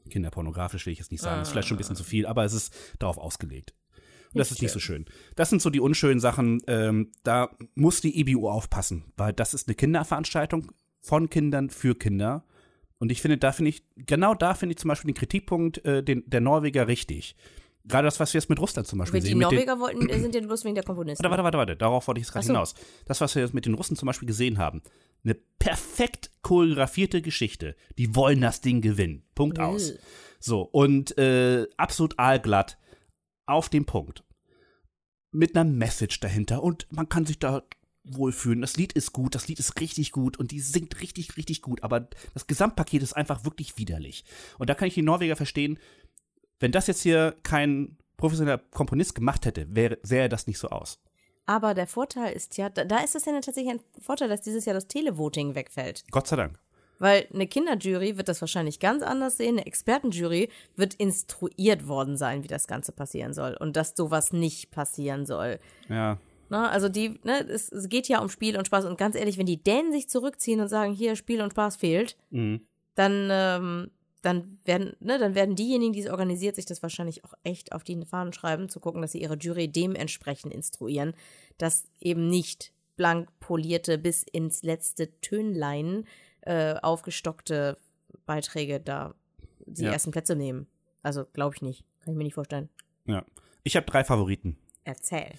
kinderpornografisch will ich jetzt nicht sagen. Ist vielleicht schon ein bisschen zu viel, aber es ist darauf ausgelegt. Und das ist nicht so schön. Das sind so die unschönen Sachen. Ähm, da muss die EBU aufpassen, weil das ist eine Kinderveranstaltung von Kindern für Kinder. Und ich finde, da finde ich, genau da finde ich zum Beispiel den Kritikpunkt äh, den, der Norweger richtig. Gerade das, was wir jetzt mit Russland zum Beispiel Die sehen. Mit den, Norweger wollten, äh, sind ja bloß wegen der Komponisten. Warte, warte, warte, warte. Darauf wollte ich jetzt gerade so. hinaus. Das, was wir jetzt mit den Russen zum Beispiel gesehen haben. Eine perfekt choreografierte Geschichte. Die wollen das Ding gewinnen. Punkt Äh. aus. So, und äh, absolut aalglatt. Auf den Punkt. Mit einer Message dahinter. Und man kann sich da wohlfühlen. Das Lied ist gut, das Lied ist richtig gut und die singt richtig, richtig gut. Aber das Gesamtpaket ist einfach wirklich widerlich. Und da kann ich die Norweger verstehen, wenn das jetzt hier kein professioneller Komponist gemacht hätte, wäre, sähe das nicht so aus. Aber der Vorteil ist ja, da, da ist es ja tatsächlich ein Vorteil, dass dieses Jahr das Televoting wegfällt. Gott sei Dank. Weil eine Kinderjury wird das wahrscheinlich ganz anders sehen. Eine Expertenjury wird instruiert worden sein, wie das Ganze passieren soll. Und dass sowas nicht passieren soll. Ja. Ne, also die, ne, es, es geht ja um Spiel und Spaß. Und ganz ehrlich, wenn die Dänen sich zurückziehen und sagen, hier Spiel und Spaß fehlt, Mhm. dann ähm, dann werden, ne, dann werden diejenigen, die es organisiert, sich das wahrscheinlich auch echt auf die Fahnen schreiben, zu gucken, dass sie ihre Jury dementsprechend instruieren, dass eben nicht blank polierte bis ins letzte Tönlein äh, aufgestockte Beiträge da die Ja. ersten Plätze nehmen. Also glaube ich nicht. Kann ich mir nicht vorstellen. Ja. Ich habe drei Favoriten. Erzähl.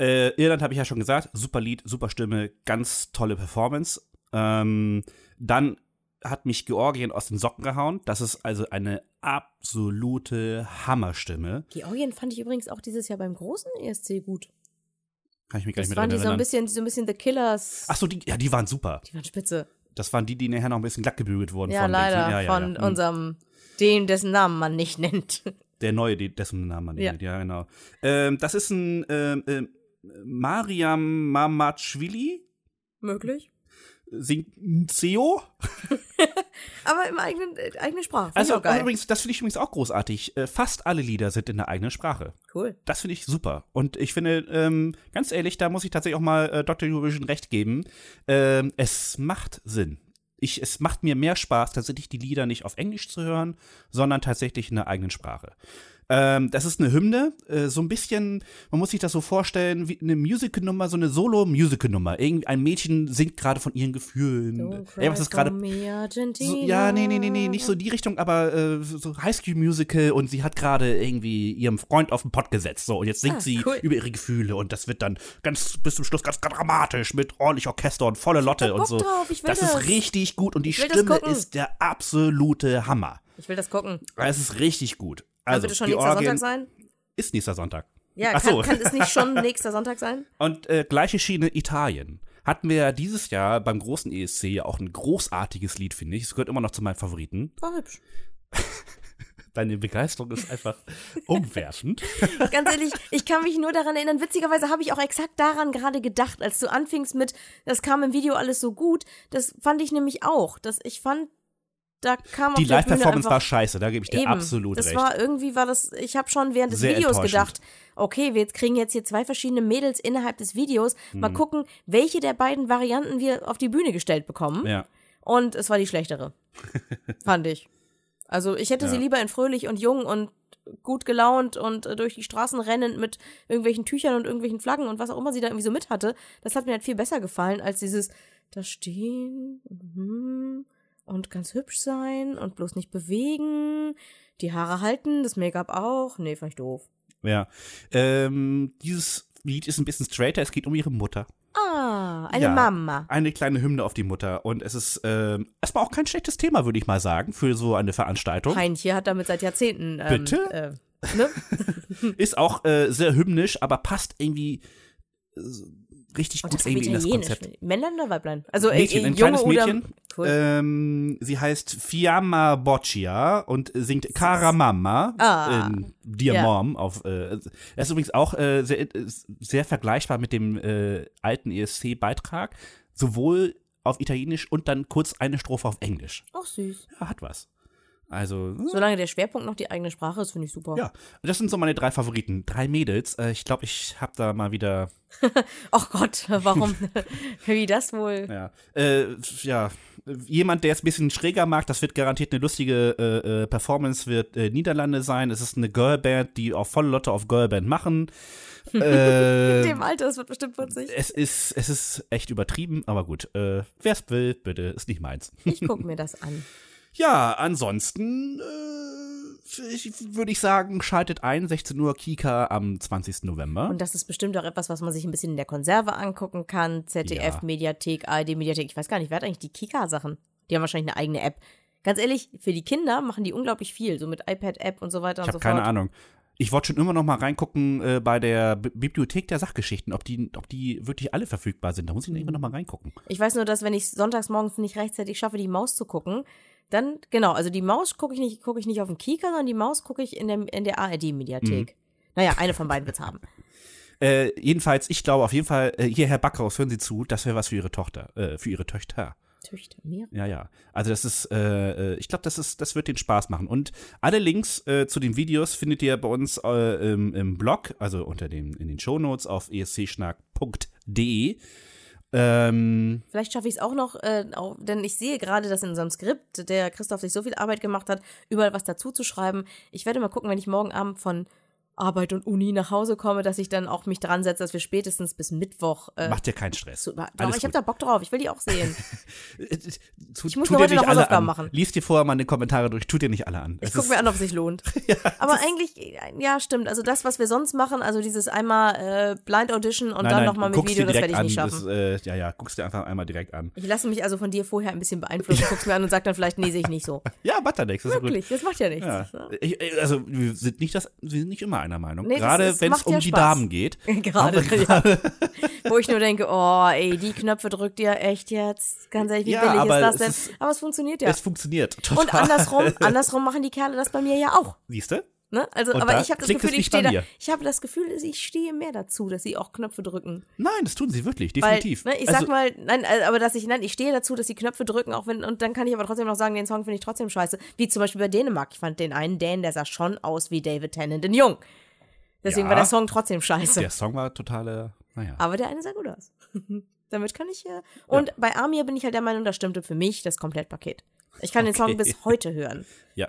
Äh, Irland habe ich ja schon gesagt, super Lied, super Stimme, ganz tolle Performance. Ähm, dann hat mich Georgien aus den Socken gehauen. Das ist also eine absolute Hammerstimme. Georgien fand ich übrigens auch dieses Jahr beim großen ESC gut. Kann ich mich gar Das nicht mehr waren dran die so ein erinnern. bisschen, so ein bisschen The Killers. Ach so, die, ja, die waren super. Die waren spitze. Das waren die, die nachher noch ein bisschen glatt gebügelt wurden. Ja, von leider. ja, ja, von. Hm. unserem, den, dessen Namen man nicht nennt. Der neue, dessen Namen man Ja. nennt, ja, genau. Ähm, das ist ein ähm, ähm, Mariam Mamachvili, Möglich. singt Nzeo. Aber im eigenen, äh, eigenen Sprache. Find Also übrigens, das finde ich übrigens auch großartig. Äh, fast alle Lieder sind in der eigenen Sprache. Cool. Das finde ich super. Und ich finde, ähm, ganz ehrlich, da muss ich tatsächlich auch mal äh, Dr. Eurovision recht geben. Ähm, es macht Sinn. Ich, es macht mir mehr Spaß, tatsächlich die Lieder nicht auf Englisch zu hören, sondern tatsächlich in der eigenen Sprache. Ähm, das ist eine Hymne, äh, so ein bisschen, man muss sich das so vorstellen, wie eine Musical-Nummer, so eine Solo-Musical-Nummer. Irgendwie ein Mädchen singt gerade von ihren Gefühlen. Don't cry Ja, was ist gerade so, ja, nee, nee, nee, nee, nicht so die Richtung, aber äh, so Highschool Musical und sie hat gerade irgendwie ihrem Freund auf den Pott gesetzt. So, und jetzt singt Ah, sie cool. über ihre Gefühle und das wird dann ganz bis zum Schluss ganz dramatisch mit ordentlich Orchester und volle Lotte und so. drauf, ich will das, das. ist richtig gut und die Stimme ist der absolute Hammer. Ich will das gucken. Es ist richtig gut. Also, bitte schon nächster Georgien Sonntag sein? ist nächster Sonntag. Ja, kann, so. kann es nicht schon nächster Sonntag sein? Und äh, gleiche Schiene Italien. Hatten wir ja dieses Jahr beim großen ESC ja auch ein großartiges Lied, finde ich. Es gehört immer noch zu meinen Favoriten. War hübsch. Deine Begeisterung ist einfach umwerfend. Ganz ehrlich, ich kann mich nur daran erinnern. Witzigerweise habe ich auch exakt daran gerade gedacht, als du anfingst mit, das kam im Video alles so gut. Das fand ich nämlich auch. Das, ich fand, da kam Die Live-Performance war scheiße, da gebe ich dir Eben. absolut das recht. war irgendwie war das ich habe schon während des Sehr Videos gedacht, okay, wir kriegen jetzt hier zwei verschiedene Mädels innerhalb des Videos, mal Mhm. gucken, welche der beiden Varianten wir auf die Bühne gestellt bekommen. ja. Und es war die schlechtere. Fand ich. Also, ich hätte sie Ja. lieber in fröhlich und jung und gut gelaunt und äh, durch die Straßen rennend mit irgendwelchen Tüchern und irgendwelchen Flaggen und was auch immer sie da irgendwie so mit hatte. Das hat mir halt viel besser gefallen als dieses da stehen mhm, und ganz hübsch sein und bloß nicht bewegen, die Haare halten, das Make-up auch. Nee, fand ich doof. ja. Ähm, dieses Lied ist ein bisschen straighter, es geht um ihre Mutter. Ah, eine Ja. Mama. Eine kleine Hymne auf die Mutter. Und es ist ähm, erstmal auch kein schlechtes Thema, würde ich mal sagen, für so eine Veranstaltung. Heinche hat damit seit Jahrzehnten. Ähm, Bitte? Äh, ne? Ist auch äh, sehr hymnisch, aber passt irgendwie äh, richtig Und gut das irgendwie in das. Konzept. Männlein oder Weiblein? Also äh, Mädchen, äh, ein Junge kleines oder Mädchen. Cool. Ähm, sie heißt Fiamma Boccia und singt Cara Mama, Ah. ähm, Dear Ja. Mom. Auf, äh, er ist übrigens auch äh, sehr, sehr vergleichbar mit dem äh, alten ESC-Beitrag, sowohl auf Italienisch und dann kurz eine Strophe auf Englisch. Auch süß. Ja, hat was. Also, hm, Solange der Schwerpunkt noch die eigene Sprache ist, finde ich super. ja, das sind so meine drei Favoriten. Drei Mädels. Äh, ich glaube, ich habe da mal wieder Ach Gott, warum? Wie das wohl? Ja, äh, ja. Jemand, der es ein bisschen schräger mag, das wird garantiert eine lustige äh, äh, Performance, wird äh, Niederlande sein. Es ist eine Girlband, die auch volle Lotte auf Girlband machen. In äh, dem Alter, das wird bestimmt witzig. es ist, es ist echt übertrieben, aber gut. Wer es will, bitte, ist nicht meins. Ich gucke mir das an. Ja, ansonsten äh, würde ich sagen, schaltet ein, 16 Uhr Kika am 20. November. Und das ist bestimmt auch etwas, was man sich ein bisschen in der Konserve angucken kann. ZDF, Ja. Mediathek, ARD, Mediathek. Ich weiß gar nicht, wer hat eigentlich die Kika-Sachen? Die haben wahrscheinlich eine eigene App. Ganz ehrlich, für die Kinder machen die unglaublich viel, so mit iPad-App und so weiter Ich und habe so keine fort. Ahnung. Ich wollte schon immer noch mal reingucken äh, bei der B Bibliothek der Sachgeschichten, ob die, ob die wirklich alle verfügbar sind. Da muss ich immer noch mal reingucken. Ich weiß nur, dass wenn ich sonntags morgens nicht rechtzeitig schaffe, die Maus zu gucken, dann, genau, also die Maus gucke ich nicht, gucke ich nicht auf dem Kika, sondern die Maus gucke ich in der, in der ARD-Mediathek. Naja, eine von beiden wird's haben. Äh, jedenfalls, ich glaube auf jeden Fall, äh, hier, Herr Backhaus, hören Sie zu, das wäre was für Ihre Tochter, äh, für Ihre Töchter. Töchter, mir. Ja, ja. Also das ist, äh, äh, ich glaube, das ist, das wird den Spaß machen. Und alle Links äh, zu den Videos findet ihr bei uns im, im Blog, also unter dem in den Shownotes auf escschnack.de. Ähm, Vielleicht schaffe ich es auch noch, äh, auch, denn ich sehe gerade, dass in unserem Skript der Christoph sich so viel Arbeit gemacht hat, überall was dazu zu schreiben. Ich werde mal gucken, wenn ich morgen Abend von Arbeit und Uni nach Hause komme, dass ich dann auch mich dran setze, dass wir spätestens bis Mittwoch. Äh, macht dir keinen Stress. zu, doch, Alles ich habe da Bock drauf. Ich will die auch sehen. Tu, Ich muss mir heute noch alle Hausaufgaben machen. Lies dir vorher mal eine Kommentare durch. Tu dir nicht alle an. Ich gucke mir an, ob es sich lohnt. Aber eigentlich, ja, stimmt. Also das, was wir sonst machen, also dieses einmal äh, Blind Audition und nein, dann nochmal mit Video, das werde ich nicht an. schaffen. Das, äh, ja, ja, guckst dir einfach einmal direkt an. Ich lasse mich also von dir vorher ein bisschen beeinflussen, guck's mir an und sag dann vielleicht, nee, sehe ich nicht so. Ja, das ist gut. Wirklich, das macht ja nichts. Ja. Ich- also wir sind nicht das, wir sind nicht immer einer Meinung. Nee, Gerade wenn es um die Spaß. Damen geht. Gerade, ja. Wo ich nur denke, oh, ey, die Knöpfe drückt ihr echt jetzt. Ganz ehrlich, wie Ja, billig ist das denn? ist- aber es funktioniert ja. Es funktioniert. Total. Und andersrum, andersrum machen die Kerle das bei mir ja auch. Siehst du? Ne? Also, Und aber ich habe das Gefühl, ich stehe da, ich habe das Gefühl, ich stehe mehr dazu, dass sie auch Knöpfe drücken. Nein, das tun sie wirklich, Weil, definitiv. ne, ich also, sag mal, nein, äh, aber dass ich, nein, ich stehe dazu, dass sie Knöpfe drücken, auch wenn, und dann kann ich aber trotzdem noch sagen, den Song finde ich trotzdem scheiße. Wie zum Beispiel bei Dänemark. Ich fand den einen Dänen, der sah schon aus wie David Tennant in Jung. Deswegen Ja. war der Song trotzdem scheiße. der Song war totale, naja. Aber der eine sah gut aus. Damit kann ich äh, Und bei Amir bin ich halt der Meinung, das stimmte für mich das Komplettpaket. Ich kann den Song Okay. bis heute hören. Ja.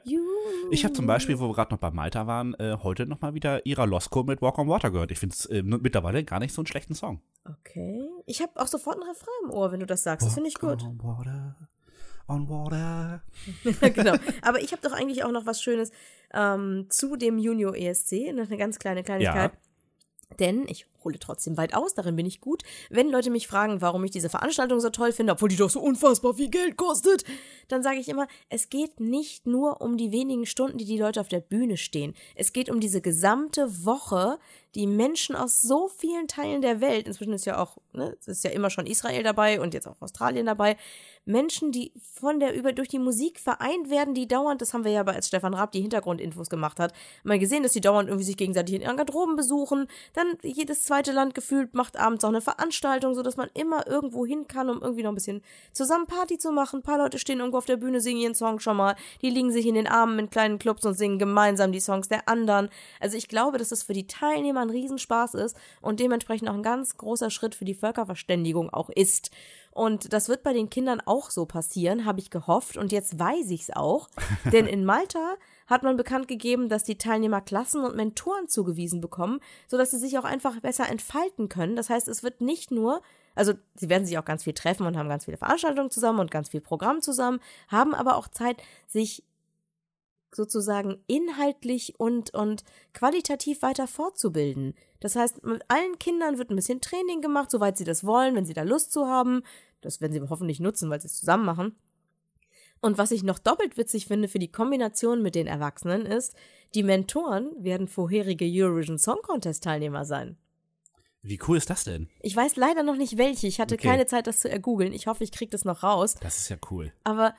Ich habe zum Beispiel, wo wir gerade noch bei Malta waren, äh, heute nochmal wieder Ira Losco mit Walk on Water gehört. Ich finde es äh, mittlerweile gar nicht so einen schlechten Song. Okay. Ich habe auch sofort einen Refrain im Ohr, wenn du das sagst. Das finde ich gut. On water, on water. genau. Aber ich habe doch eigentlich auch noch was Schönes ähm, zu dem Junior ESC. Noch eine ganz kleine Kleinigkeit. Denn ich hole trotzdem weit aus, darin bin ich gut. Wenn Leute mich fragen, warum ich diese Veranstaltung so toll finde, obwohl die doch so unfassbar viel Geld kostet, dann sage ich immer, es geht nicht nur um die wenigen Stunden, die die Leute auf der Bühne stehen. Es geht um diese gesamte Woche, die Menschen aus so vielen Teilen der Welt, inzwischen ist ja auch, ne, es ist ja immer schon Israel dabei und jetzt auch Australien dabei, Menschen, die von der über durch die Musik vereint werden, die dauernd, das haben wir ja bei als Stefan Raab die Hintergrundinfos gemacht hat, mal gesehen, dass die dauernd irgendwie sich gegenseitig in ihren Garderoben besuchen, dann jedes zweite Land gefühlt macht abends auch eine Veranstaltung, so dass man immer irgendwo hin kann, um irgendwie noch ein bisschen zusammen Party zu machen. Ein paar Leute stehen irgendwo auf der Bühne, singen ihren Song schon mal, die liegen sich in den Armen in kleinen Clubs und singen gemeinsam die Songs der anderen. Also ich glaube, dass es für die Teilnehmer ein Riesenspaß ist und dementsprechend auch ein ganz großer Schritt für die Völkerverständigung auch ist. Und das wird bei den Kindern auch so passieren, habe ich gehofft. Und jetzt weiß ich es auch. Denn in Malta hat man bekannt gegeben, dass die Teilnehmer Klassen und Mentoren zugewiesen bekommen, sodass sie sich auch einfach besser entfalten können. Das heißt, es wird nicht nur, also sie werden sich auch ganz viel treffen und haben ganz viele Veranstaltungen zusammen und ganz viel Programm zusammen, haben aber auch Zeit, sich sozusagen inhaltlich und, und qualitativ weiter fortzubilden. Das heißt, mit allen Kindern wird ein bisschen Training gemacht, soweit sie das wollen, wenn sie da Lust zu haben. Das werden sie hoffentlich nutzen, weil sie es zusammen machen. Und was ich noch doppelt witzig finde für die Kombination mit den Erwachsenen ist, die Mentoren werden vorherige Eurovision Song Contest Teilnehmer sein. Wie cool ist das denn? Ich weiß leider noch nicht welche. Ich hatte Okay. keine Zeit, das zu ergoogeln. Ich hoffe, ich kriege das noch raus. Das ist ja cool. Aber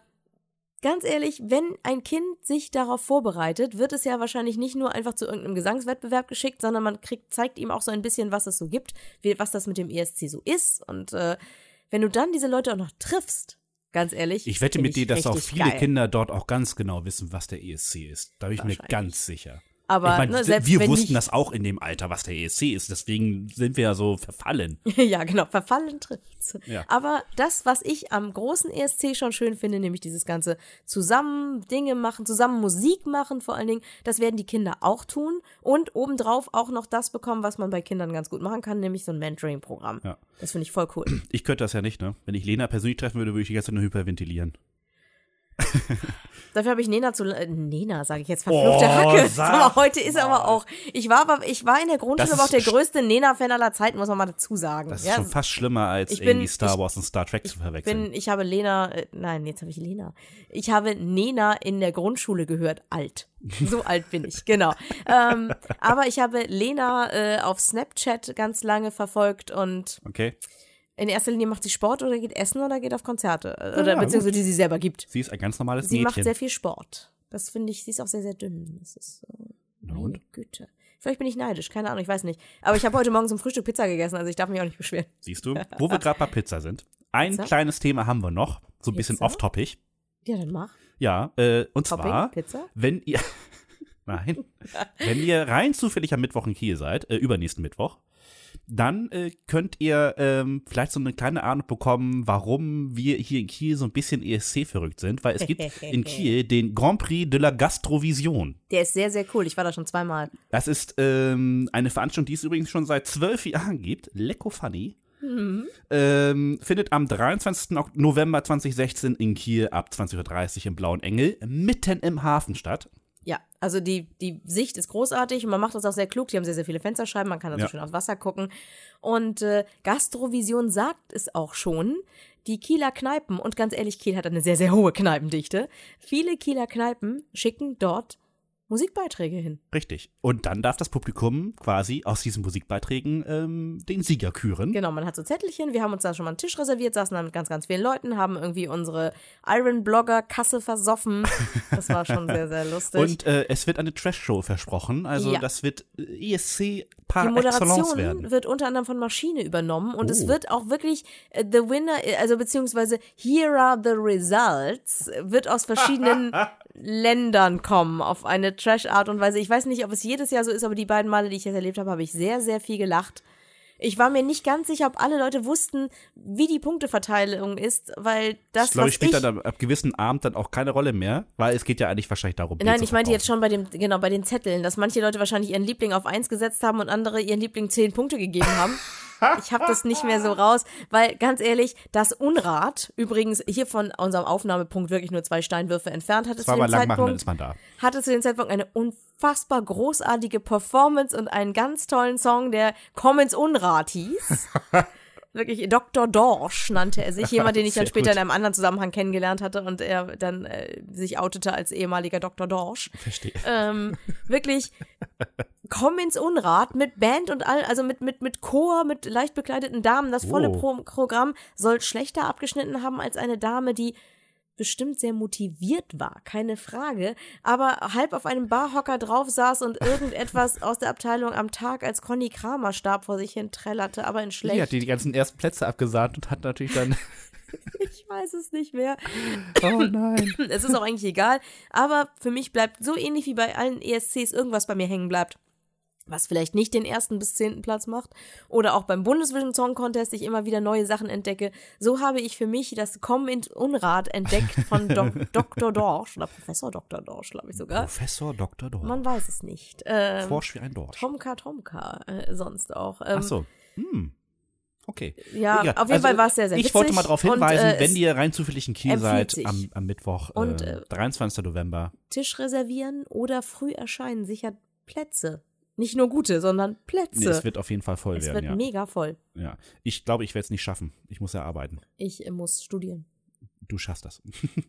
ganz ehrlich, wenn ein Kind sich darauf vorbereitet, wird es ja wahrscheinlich nicht nur einfach zu irgendeinem Gesangswettbewerb geschickt, sondern man kriegt, zeigt ihm auch so ein bisschen, was es so gibt, wie, was das mit dem ESC so ist. Und äh, wenn du dann diese Leute auch noch triffst, ganz ehrlich. Ich wette mit dir, dass auch viele geil. Kinder dort auch ganz genau wissen, was der ESC ist. Da bin ich mir ganz sicher. Aber ich meine, ne, selbst wir wenn wussten nicht, das auch in dem Alter, was der ESC ist. Deswegen sind wir ja so verfallen. ja, genau, verfallen trifft's. Ja. Aber das, was ich am großen ESC schon schön finde, nämlich dieses ganze zusammen Dinge machen, zusammen Musik machen vor allen Dingen, das werden die Kinder auch tun und obendrauf auch noch das bekommen, was man bei Kindern ganz gut machen kann, nämlich so ein Mentoring-Programm. Ja. Das finde ich voll cool. Ich könnte das ja nicht, ne? Wenn ich Lena persönlich treffen würde, würde ich die ganze Zeit nur hyperventilieren. Dafür habe ich Nena zu. Äh, Nena, sage ich jetzt, verfluchte Oh, Hacke. Aber heute ist aber auch. Ich war, aber ich war in der Grundschule aber auch der größte Nena-Fan aller Zeiten, muss man mal dazu sagen. Das ist ja, schon fast schlimmer, als ich bin- irgendwie Star ich- Wars und Star Trek zu verwechseln. bin, ich habe Lena, äh, nein, jetzt habe ich Lena. Ich habe Nena in der Grundschule gehört, alt. So alt bin ich, genau. Ähm, aber ich habe Lena äh, auf Snapchat ganz lange verfolgt und okay? In erster Linie macht sie Sport oder geht essen oder geht auf Konzerte. Äh, Oder ja, beziehungsweise die sie selber gibt. Sie ist ein ganz normales Sie macht Mädchen. sehr viel Sport. Das finde ich, sie ist auch sehr, sehr dünn. Das ist meine und? Güte. Vielleicht bin ich neidisch, keine Ahnung, ich weiß nicht. Aber ich habe heute Morgen zum Frühstück Pizza gegessen, also ich darf mich auch nicht beschweren. Siehst du? Wo wir gerade bei Pizza sind. Ein Pizza? kleines Thema haben wir noch. So ein bisschen off-topic. Ja, dann mach. Ja, äh, und Topping, zwar, Pizza? wenn ihr, nein, wenn ihr rein zufällig am Mittwoch in Kiel seid, äh, übernächsten Mittwoch, dann äh, könnt ihr ähm, vielleicht so eine kleine Ahnung bekommen, warum wir hier in Kiel so ein bisschen ESC verrückt sind, weil es gibt in Kiel den Grand Prix de la Gastrovision. Der ist sehr, sehr cool. Ich war da schon zweimal. Das ist ähm, eine Veranstaltung, die es übrigens schon seit zwölf Jahren gibt. Lecko funny. Ähm, findet am 23. Ok- November 2016 in Kiel ab 20.30 Uhr im Blauen Engel mitten im Hafen statt. Ja, also die, die Sicht ist großartig und man macht das auch sehr klug. Die haben sehr, sehr viele Fensterscheiben, man kann also Ja. schön aufs Wasser gucken. Und äh, Gastrovision sagt es auch schon. Die Kieler Kneipen, und ganz ehrlich, Kiel hat eine sehr, sehr hohe Kneipendichte. Viele Kieler Kneipen schicken dort Musikbeiträge hin. Richtig. Und dann darf das Publikum quasi aus diesen Musikbeiträgen ähm, den Sieger küren. Genau, man hat so Zettelchen. Wir haben uns da schon mal einen Tisch reserviert, saßen da mit ganz, ganz vielen Leuten, haben irgendwie unsere Iron-Blogger-Kasse versoffen. Das war schon sehr, sehr lustig. Und äh, es wird eine Trash-Show versprochen. Also Ja. das wird äh, ESC par Die Moderation werden. wird unter anderem von Maschine übernommen und es Oh. wird auch wirklich äh, The Winner, äh, also beziehungsweise Here are the Results, äh, wird aus verschiedenen Ländern kommen auf eine Trash-Art und Weise. Ich weiß nicht, ob es jedes Jahr so ist, aber die beiden Male, die ich jetzt erlebt habe, habe ich sehr, sehr viel gelacht. Ich war mir nicht ganz sicher, ob alle Leute wussten, wie die Punkteverteilung ist, weil das, Das, glaube ich, spielt ich dann ab, ab gewissen Abend dann auch keine Rolle mehr, weil es geht ja eigentlich wahrscheinlich darum, Nein, ich meinte jetzt schon bei dem, genau, bei den Zetteln, dass manche Leute wahrscheinlich ihren Liebling auf eins gesetzt haben und andere ihren Liebling zehn Punkte gegeben haben. Ich habe das nicht mehr so raus, weil ganz ehrlich, das Unrat, übrigens hier von unserem Aufnahmepunkt wirklich nur zwei Steinwürfe entfernt, hatte zu dem Zeitpunkt, hatte zu dem Zeitpunkt eine unfassbar großartige Performance und einen ganz tollen Song, der Komm ins Unrat hieß. Wirklich, Dr. Dorsch nannte er sich, jemand, den ich dann später gut. in einem anderen Zusammenhang kennengelernt hatte und er dann äh, sich outete als ehemaliger Dr. Dorsch. Verstehe. Ähm, wirklich, komm ins Unrat mit Band und all, also mit, mit, mit Chor, mit leicht bekleideten Damen. Das volle Oh. Pro Programm soll schlechter abgeschnitten haben als eine Dame, die bestimmt sehr motiviert war, keine Frage, aber halb auf einem Barhocker drauf saß und irgendetwas aus der Abteilung am Tag als Conny Kramer starb vor sich hin trällerte, aber in Die schlecht. hat die, die ganzen ersten Plätze abgesahnt und hat natürlich dann. Ich weiß es nicht mehr. oh nein. Es ist auch eigentlich egal, aber für mich bleibt so ähnlich wie bei allen ESCs irgendwas bei mir hängen bleibt. Was vielleicht nicht den ersten bis zehnten Platz macht. Oder auch beim Bundesvision Song Contest ich immer wieder neue Sachen entdecke. So habe ich für mich das Kommen in Unrat entdeckt von Dok Dr. Dorsch. Oder Professor Dr. Dorsch, glaube ich sogar. Professor Dr. Dorf. Man weiß es nicht. Ähm, Forsch wie ein Dorsch. Tomka Tomka, äh, sonst auch. Ähm, Ach so. Hm. Okay. Ja, Egal. auf jeden Fall war es sehr, sehr Ich wollte mal darauf und, hinweisen, äh, wenn ihr rein zufällig in Kiel seid, am, am Mittwoch, Und, äh, äh, 23. November. Tisch reservieren oder früh erscheinen sichert Plätze. Nicht nur gute, sondern Nee, Plätze. es wird auf jeden Fall voll es werden, wird ja. mega voll. ja. Ich glaube, ich werde es nicht schaffen. Ich muss ja arbeiten. Ich äh, muss studieren. Du schaffst das.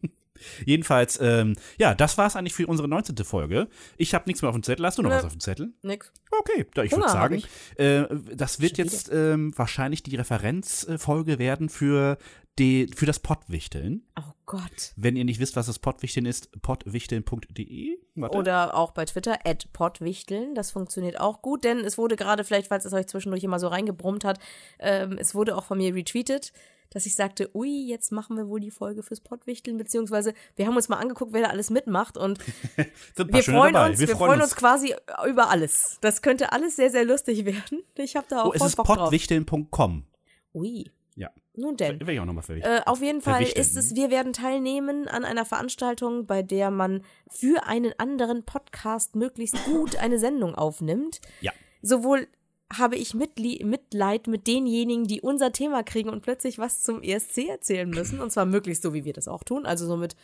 Jedenfalls, ähm, ja, das war es eigentlich für unsere 19. Folge. Ich habe nichts mehr auf dem Zettel. Hast du noch Nö. was auf dem Zettel? Nix. Okay, da, ich würde sagen, äh, das wird Schon jetzt ähm, wahrscheinlich die Referenzfolge werden für, die, für das Pottwichteln. Oh Gott. Wenn ihr nicht wisst, was das Pottwichteln ist, pottwichteln.de. Oder auch bei Twitter, @pottwichteln. Das funktioniert auch gut, denn es wurde gerade, vielleicht, falls es euch zwischendurch immer so reingebrummt hat, ähm, es wurde auch von mir retweetet, dass ich sagte, ui, jetzt machen wir wohl die Folge fürs Pottwichteln, beziehungsweise wir haben uns mal angeguckt, wer da alles mitmacht und wir freuen, uns, wir, freuen uns quasi über alles. Das könnte alles sehr, sehr lustig werden. Ich habe da auch Oh, es ist Bock drauf. pottwichteln.com. Ui, Ja. nun denn. Will ich auch nochmal für. Äh, auf jeden Fall ist es, wir werden teilnehmen an einer Veranstaltung, bei der man für einen anderen Podcast möglichst gut eine Sendung aufnimmt. Ja. Sowohl habe ich Mitli Mitleid mit denjenigen, die unser Thema kriegen und plötzlich was zum ESC erzählen müssen. Und zwar möglichst so, wie wir das auch tun. Also so mit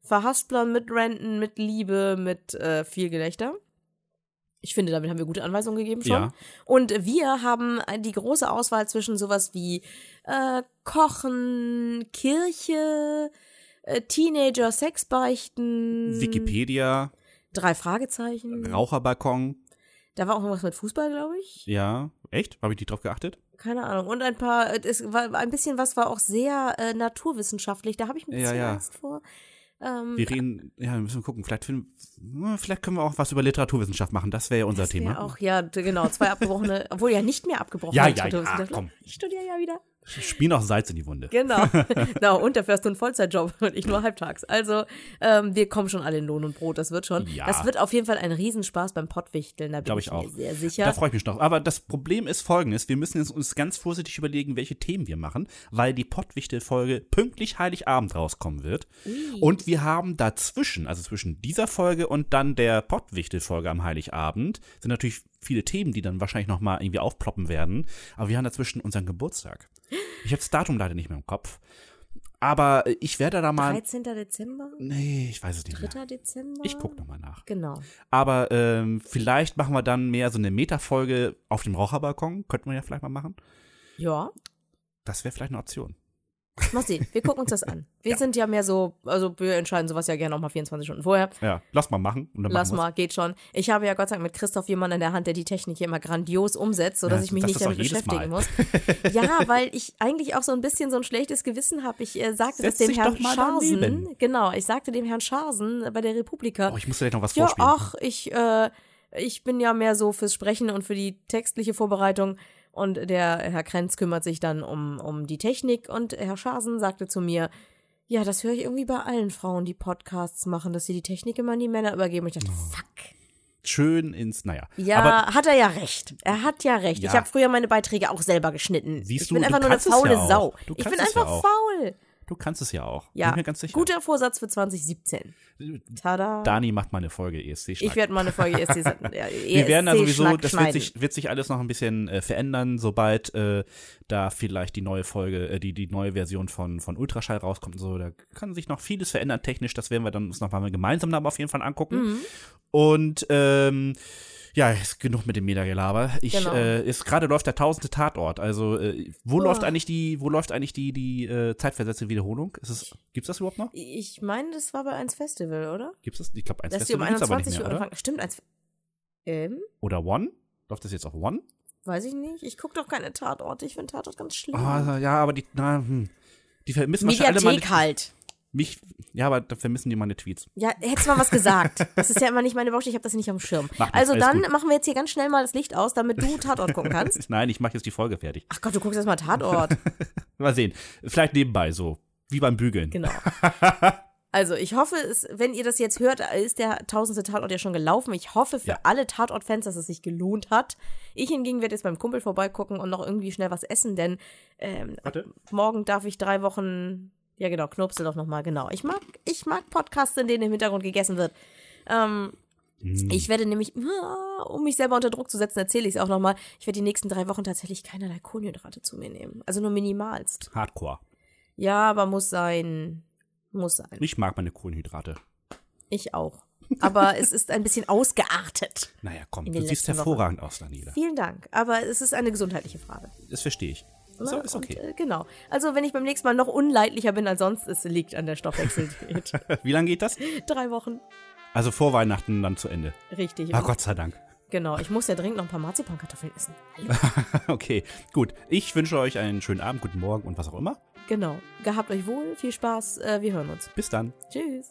Verhasplern, mit Renten, mit Liebe, mit äh, viel Gelächter. Ich finde, damit haben wir gute Anweisungen gegeben schon. Ja. Und wir haben die große Auswahl zwischen sowas wie äh, Kochen, Kirche, äh, Teenager, Sexbeichten, Wikipedia, drei Fragezeichen. Raucherbalkon. Da war auch noch was mit Fußball, glaube ich. Ja. Echt? Habe ich nicht drauf geachtet? Keine Ahnung. Und ein paar, äh, es war ein bisschen was war auch sehr äh, naturwissenschaftlich. Da habe ich ein Ja, bisschen ja. Angst vor. Ähm, Wir reden, ja, wir müssen gucken. Vielleicht, finden, vielleicht können wir auch was über Literaturwissenschaft machen. Das wäre ja unser das wär Thema. Auch, ja, genau, zwei abgebrochene, obwohl ja nicht mehr abgebrochen. Ja, ja, ja, komm. Ich studiere ja wieder. Spiel noch Salz in die Wunde. Genau. genau. Und dafür hast du einen Vollzeitjob und ich nur halbtags. Also, ähm, wir kommen schon alle in Lohn und Brot, das wird schon. Ja. Das wird auf jeden Fall ein Riesenspaß beim Pottwichteln, da bin Glaube ich, ich auch. mir sehr sicher. Da freue ich mich noch. Aber das Problem ist folgendes: Wir müssen jetzt uns ganz vorsichtig überlegen, welche Themen wir machen, weil die Pottwichtel-Folge pünktlich Heiligabend rauskommen wird. Und wir haben dazwischen, also zwischen dieser Folge und dann der Pottwichtel-Folge am Heiligabend, sind natürlich viele Themen, die dann wahrscheinlich nochmal irgendwie aufploppen werden. Aber wir haben dazwischen unseren Geburtstag. Ich habe das Datum leider nicht mehr im Kopf. Aber ich werde da mal. 13. Dezember? Nee, ich weiß es nicht 3. mehr. Dezember? Ich gucke nochmal nach. Genau. Aber ähm, vielleicht machen wir dann mehr so eine Metafolge auf dem Raucherbalkon. Könnten wir ja vielleicht mal machen. Ja. Das wäre vielleicht eine Option. Mal sehen, wir gucken uns das an. Wir sind ja mehr so, also wir entscheiden sowas ja gerne auch mal 24 Stunden vorher. Ja, lass mal machen. Und dann Lass mal, geht schon. Ich habe ja Gott sei Dank mit Christoph jemanden in der Hand, der die Technik hier immer grandios umsetzt, sodass Ja, ich mich nicht damit beschäftigen muss. Ja, weil ich eigentlich auch so ein bisschen so ein schlechtes Gewissen habe. Ich äh, sagte Setz das dem Herrn Scharsen. daneben. Genau, ich sagte dem Herrn Scharsen bei der Republika. Oh, ich muss dir gleich noch was ja, vorspielen. ach, ich, äh, ich bin ja mehr so fürs Sprechen und für die textliche Vorbereitung. Und der Herr Krenz kümmert sich dann um, um die Technik. Und Herr Scharsen sagte zu mir, ja, das höre ich irgendwie bei allen Frauen, die Podcasts machen, dass sie die Technik immer an die Männer übergeben. Und ich dachte, fuck. Schön ins, naja. Ja, Aber hat er ja recht. Er hat ja recht. Ja. Ich habe früher meine Beiträge auch selber geschnitten. Siehst ich du, bin du einfach nur eine faule ja. Sau. Du ich bin ja einfach auch. faul. Du kannst es ja auch. Ja, Bin mir ganz sicher. guter Vorsatz für 2017. Tada. Dani macht mal eine Folge E ESC. ich werde mal eine Folge ESC, ja, Wir werden da sowieso, ESC-Schnack das wird sich, wird sich alles noch ein bisschen äh, verändern, sobald äh, da vielleicht die neue Folge, äh, die, die neue Version von, von Ultraschall rauskommt und so. Da kann sich noch vieles verändern technisch. Das werden wir dann uns nochmal gemeinsam dann auf jeden Fall angucken. Mhm. Und ähm, ja, ist genug mit dem Metagelaber. Ich, Genau. äh, ist gerade läuft der tausendste Tatort. Also, äh, wo Boah. läuft eigentlich die, wo läuft eigentlich die, die äh, zeitversetzte Wiederholung? Ist es, gibt's das überhaupt noch? Ich meine, das war bei 1 Festival, oder? Gibt's das? Ich glaube, eins Dass die um Festival gibt's aber nicht 21 mehr, Uhr oder? anfangen. Stimmt, 1 ähm, Oder One? Läuft das jetzt auf One? weiß ich nicht. Ich gucke doch keine Tatorte. Ich finde Tatort ganz schlimm. Ah, ja, aber die, na, hm. Die vermissen wahrscheinlich alle Mediathek meine, halt. Mich, ja, aber da vermissen die meine Tweets. Ja, hättest mal was gesagt. Das ist ja immer nicht meine Baustelle, ich habe das nicht am Schirm. Nichts, Also dann gut. machen wir jetzt hier ganz schnell mal das Licht aus, damit du Tatort gucken kannst. Nein, ich mache jetzt die Folge fertig. Ach Gott, du guckst erst mal Tatort. Mal sehen. Vielleicht nebenbei so. Wie beim Bügeln. Genau. Also ich hoffe, es, wenn ihr das jetzt hört, ist der tausendste Tatort ja schon gelaufen. Ich hoffe für Ja. alle Tatort-Fans, dass es sich gelohnt hat. Ich hingegen werde jetzt beim Kumpel vorbeigucken und noch irgendwie schnell was essen, denn ähm, morgen darf ich drei Wochen, ja genau, Knopsel doch nochmal, genau. Ich mag, ich mag Podcasts, in denen im Hintergrund gegessen wird. Ähm, Hm. Ich werde nämlich, um mich selber unter Druck zu setzen, erzähle ich es auch nochmal, ich werde die nächsten drei Wochen tatsächlich keinerlei Kohlenhydrate zu mir nehmen. Also nur minimalst. Hardcore. Ja, aber muss sein. Muss sein. Ich mag meine Kohlenhydrate. Ich auch. Aber es ist ein bisschen ausgeartet. Naja, komm, du siehst hervorragend aus, Daniela. Vielen Dank. Aber es ist eine gesundheitliche Frage. Das verstehe ich. Ne? ist okay. Und, äh, genau. Also wenn ich beim nächsten Mal noch unleidlicher bin als sonst, es liegt an der Stoffwechseldiät. Wie lange geht das? Drei Wochen. Also vor Weihnachten dann zu Ende. Richtig. Ah, Gott sei Dank. Genau. Ich muss ja dringend noch ein paar Marzipankartoffeln essen. Hallo. Okay, gut. Ich wünsche euch einen schönen Abend, guten Morgen und was auch immer. Genau. Gehabt euch wohl. Viel Spaß. Äh, wir hören uns. Bis dann. Tschüss.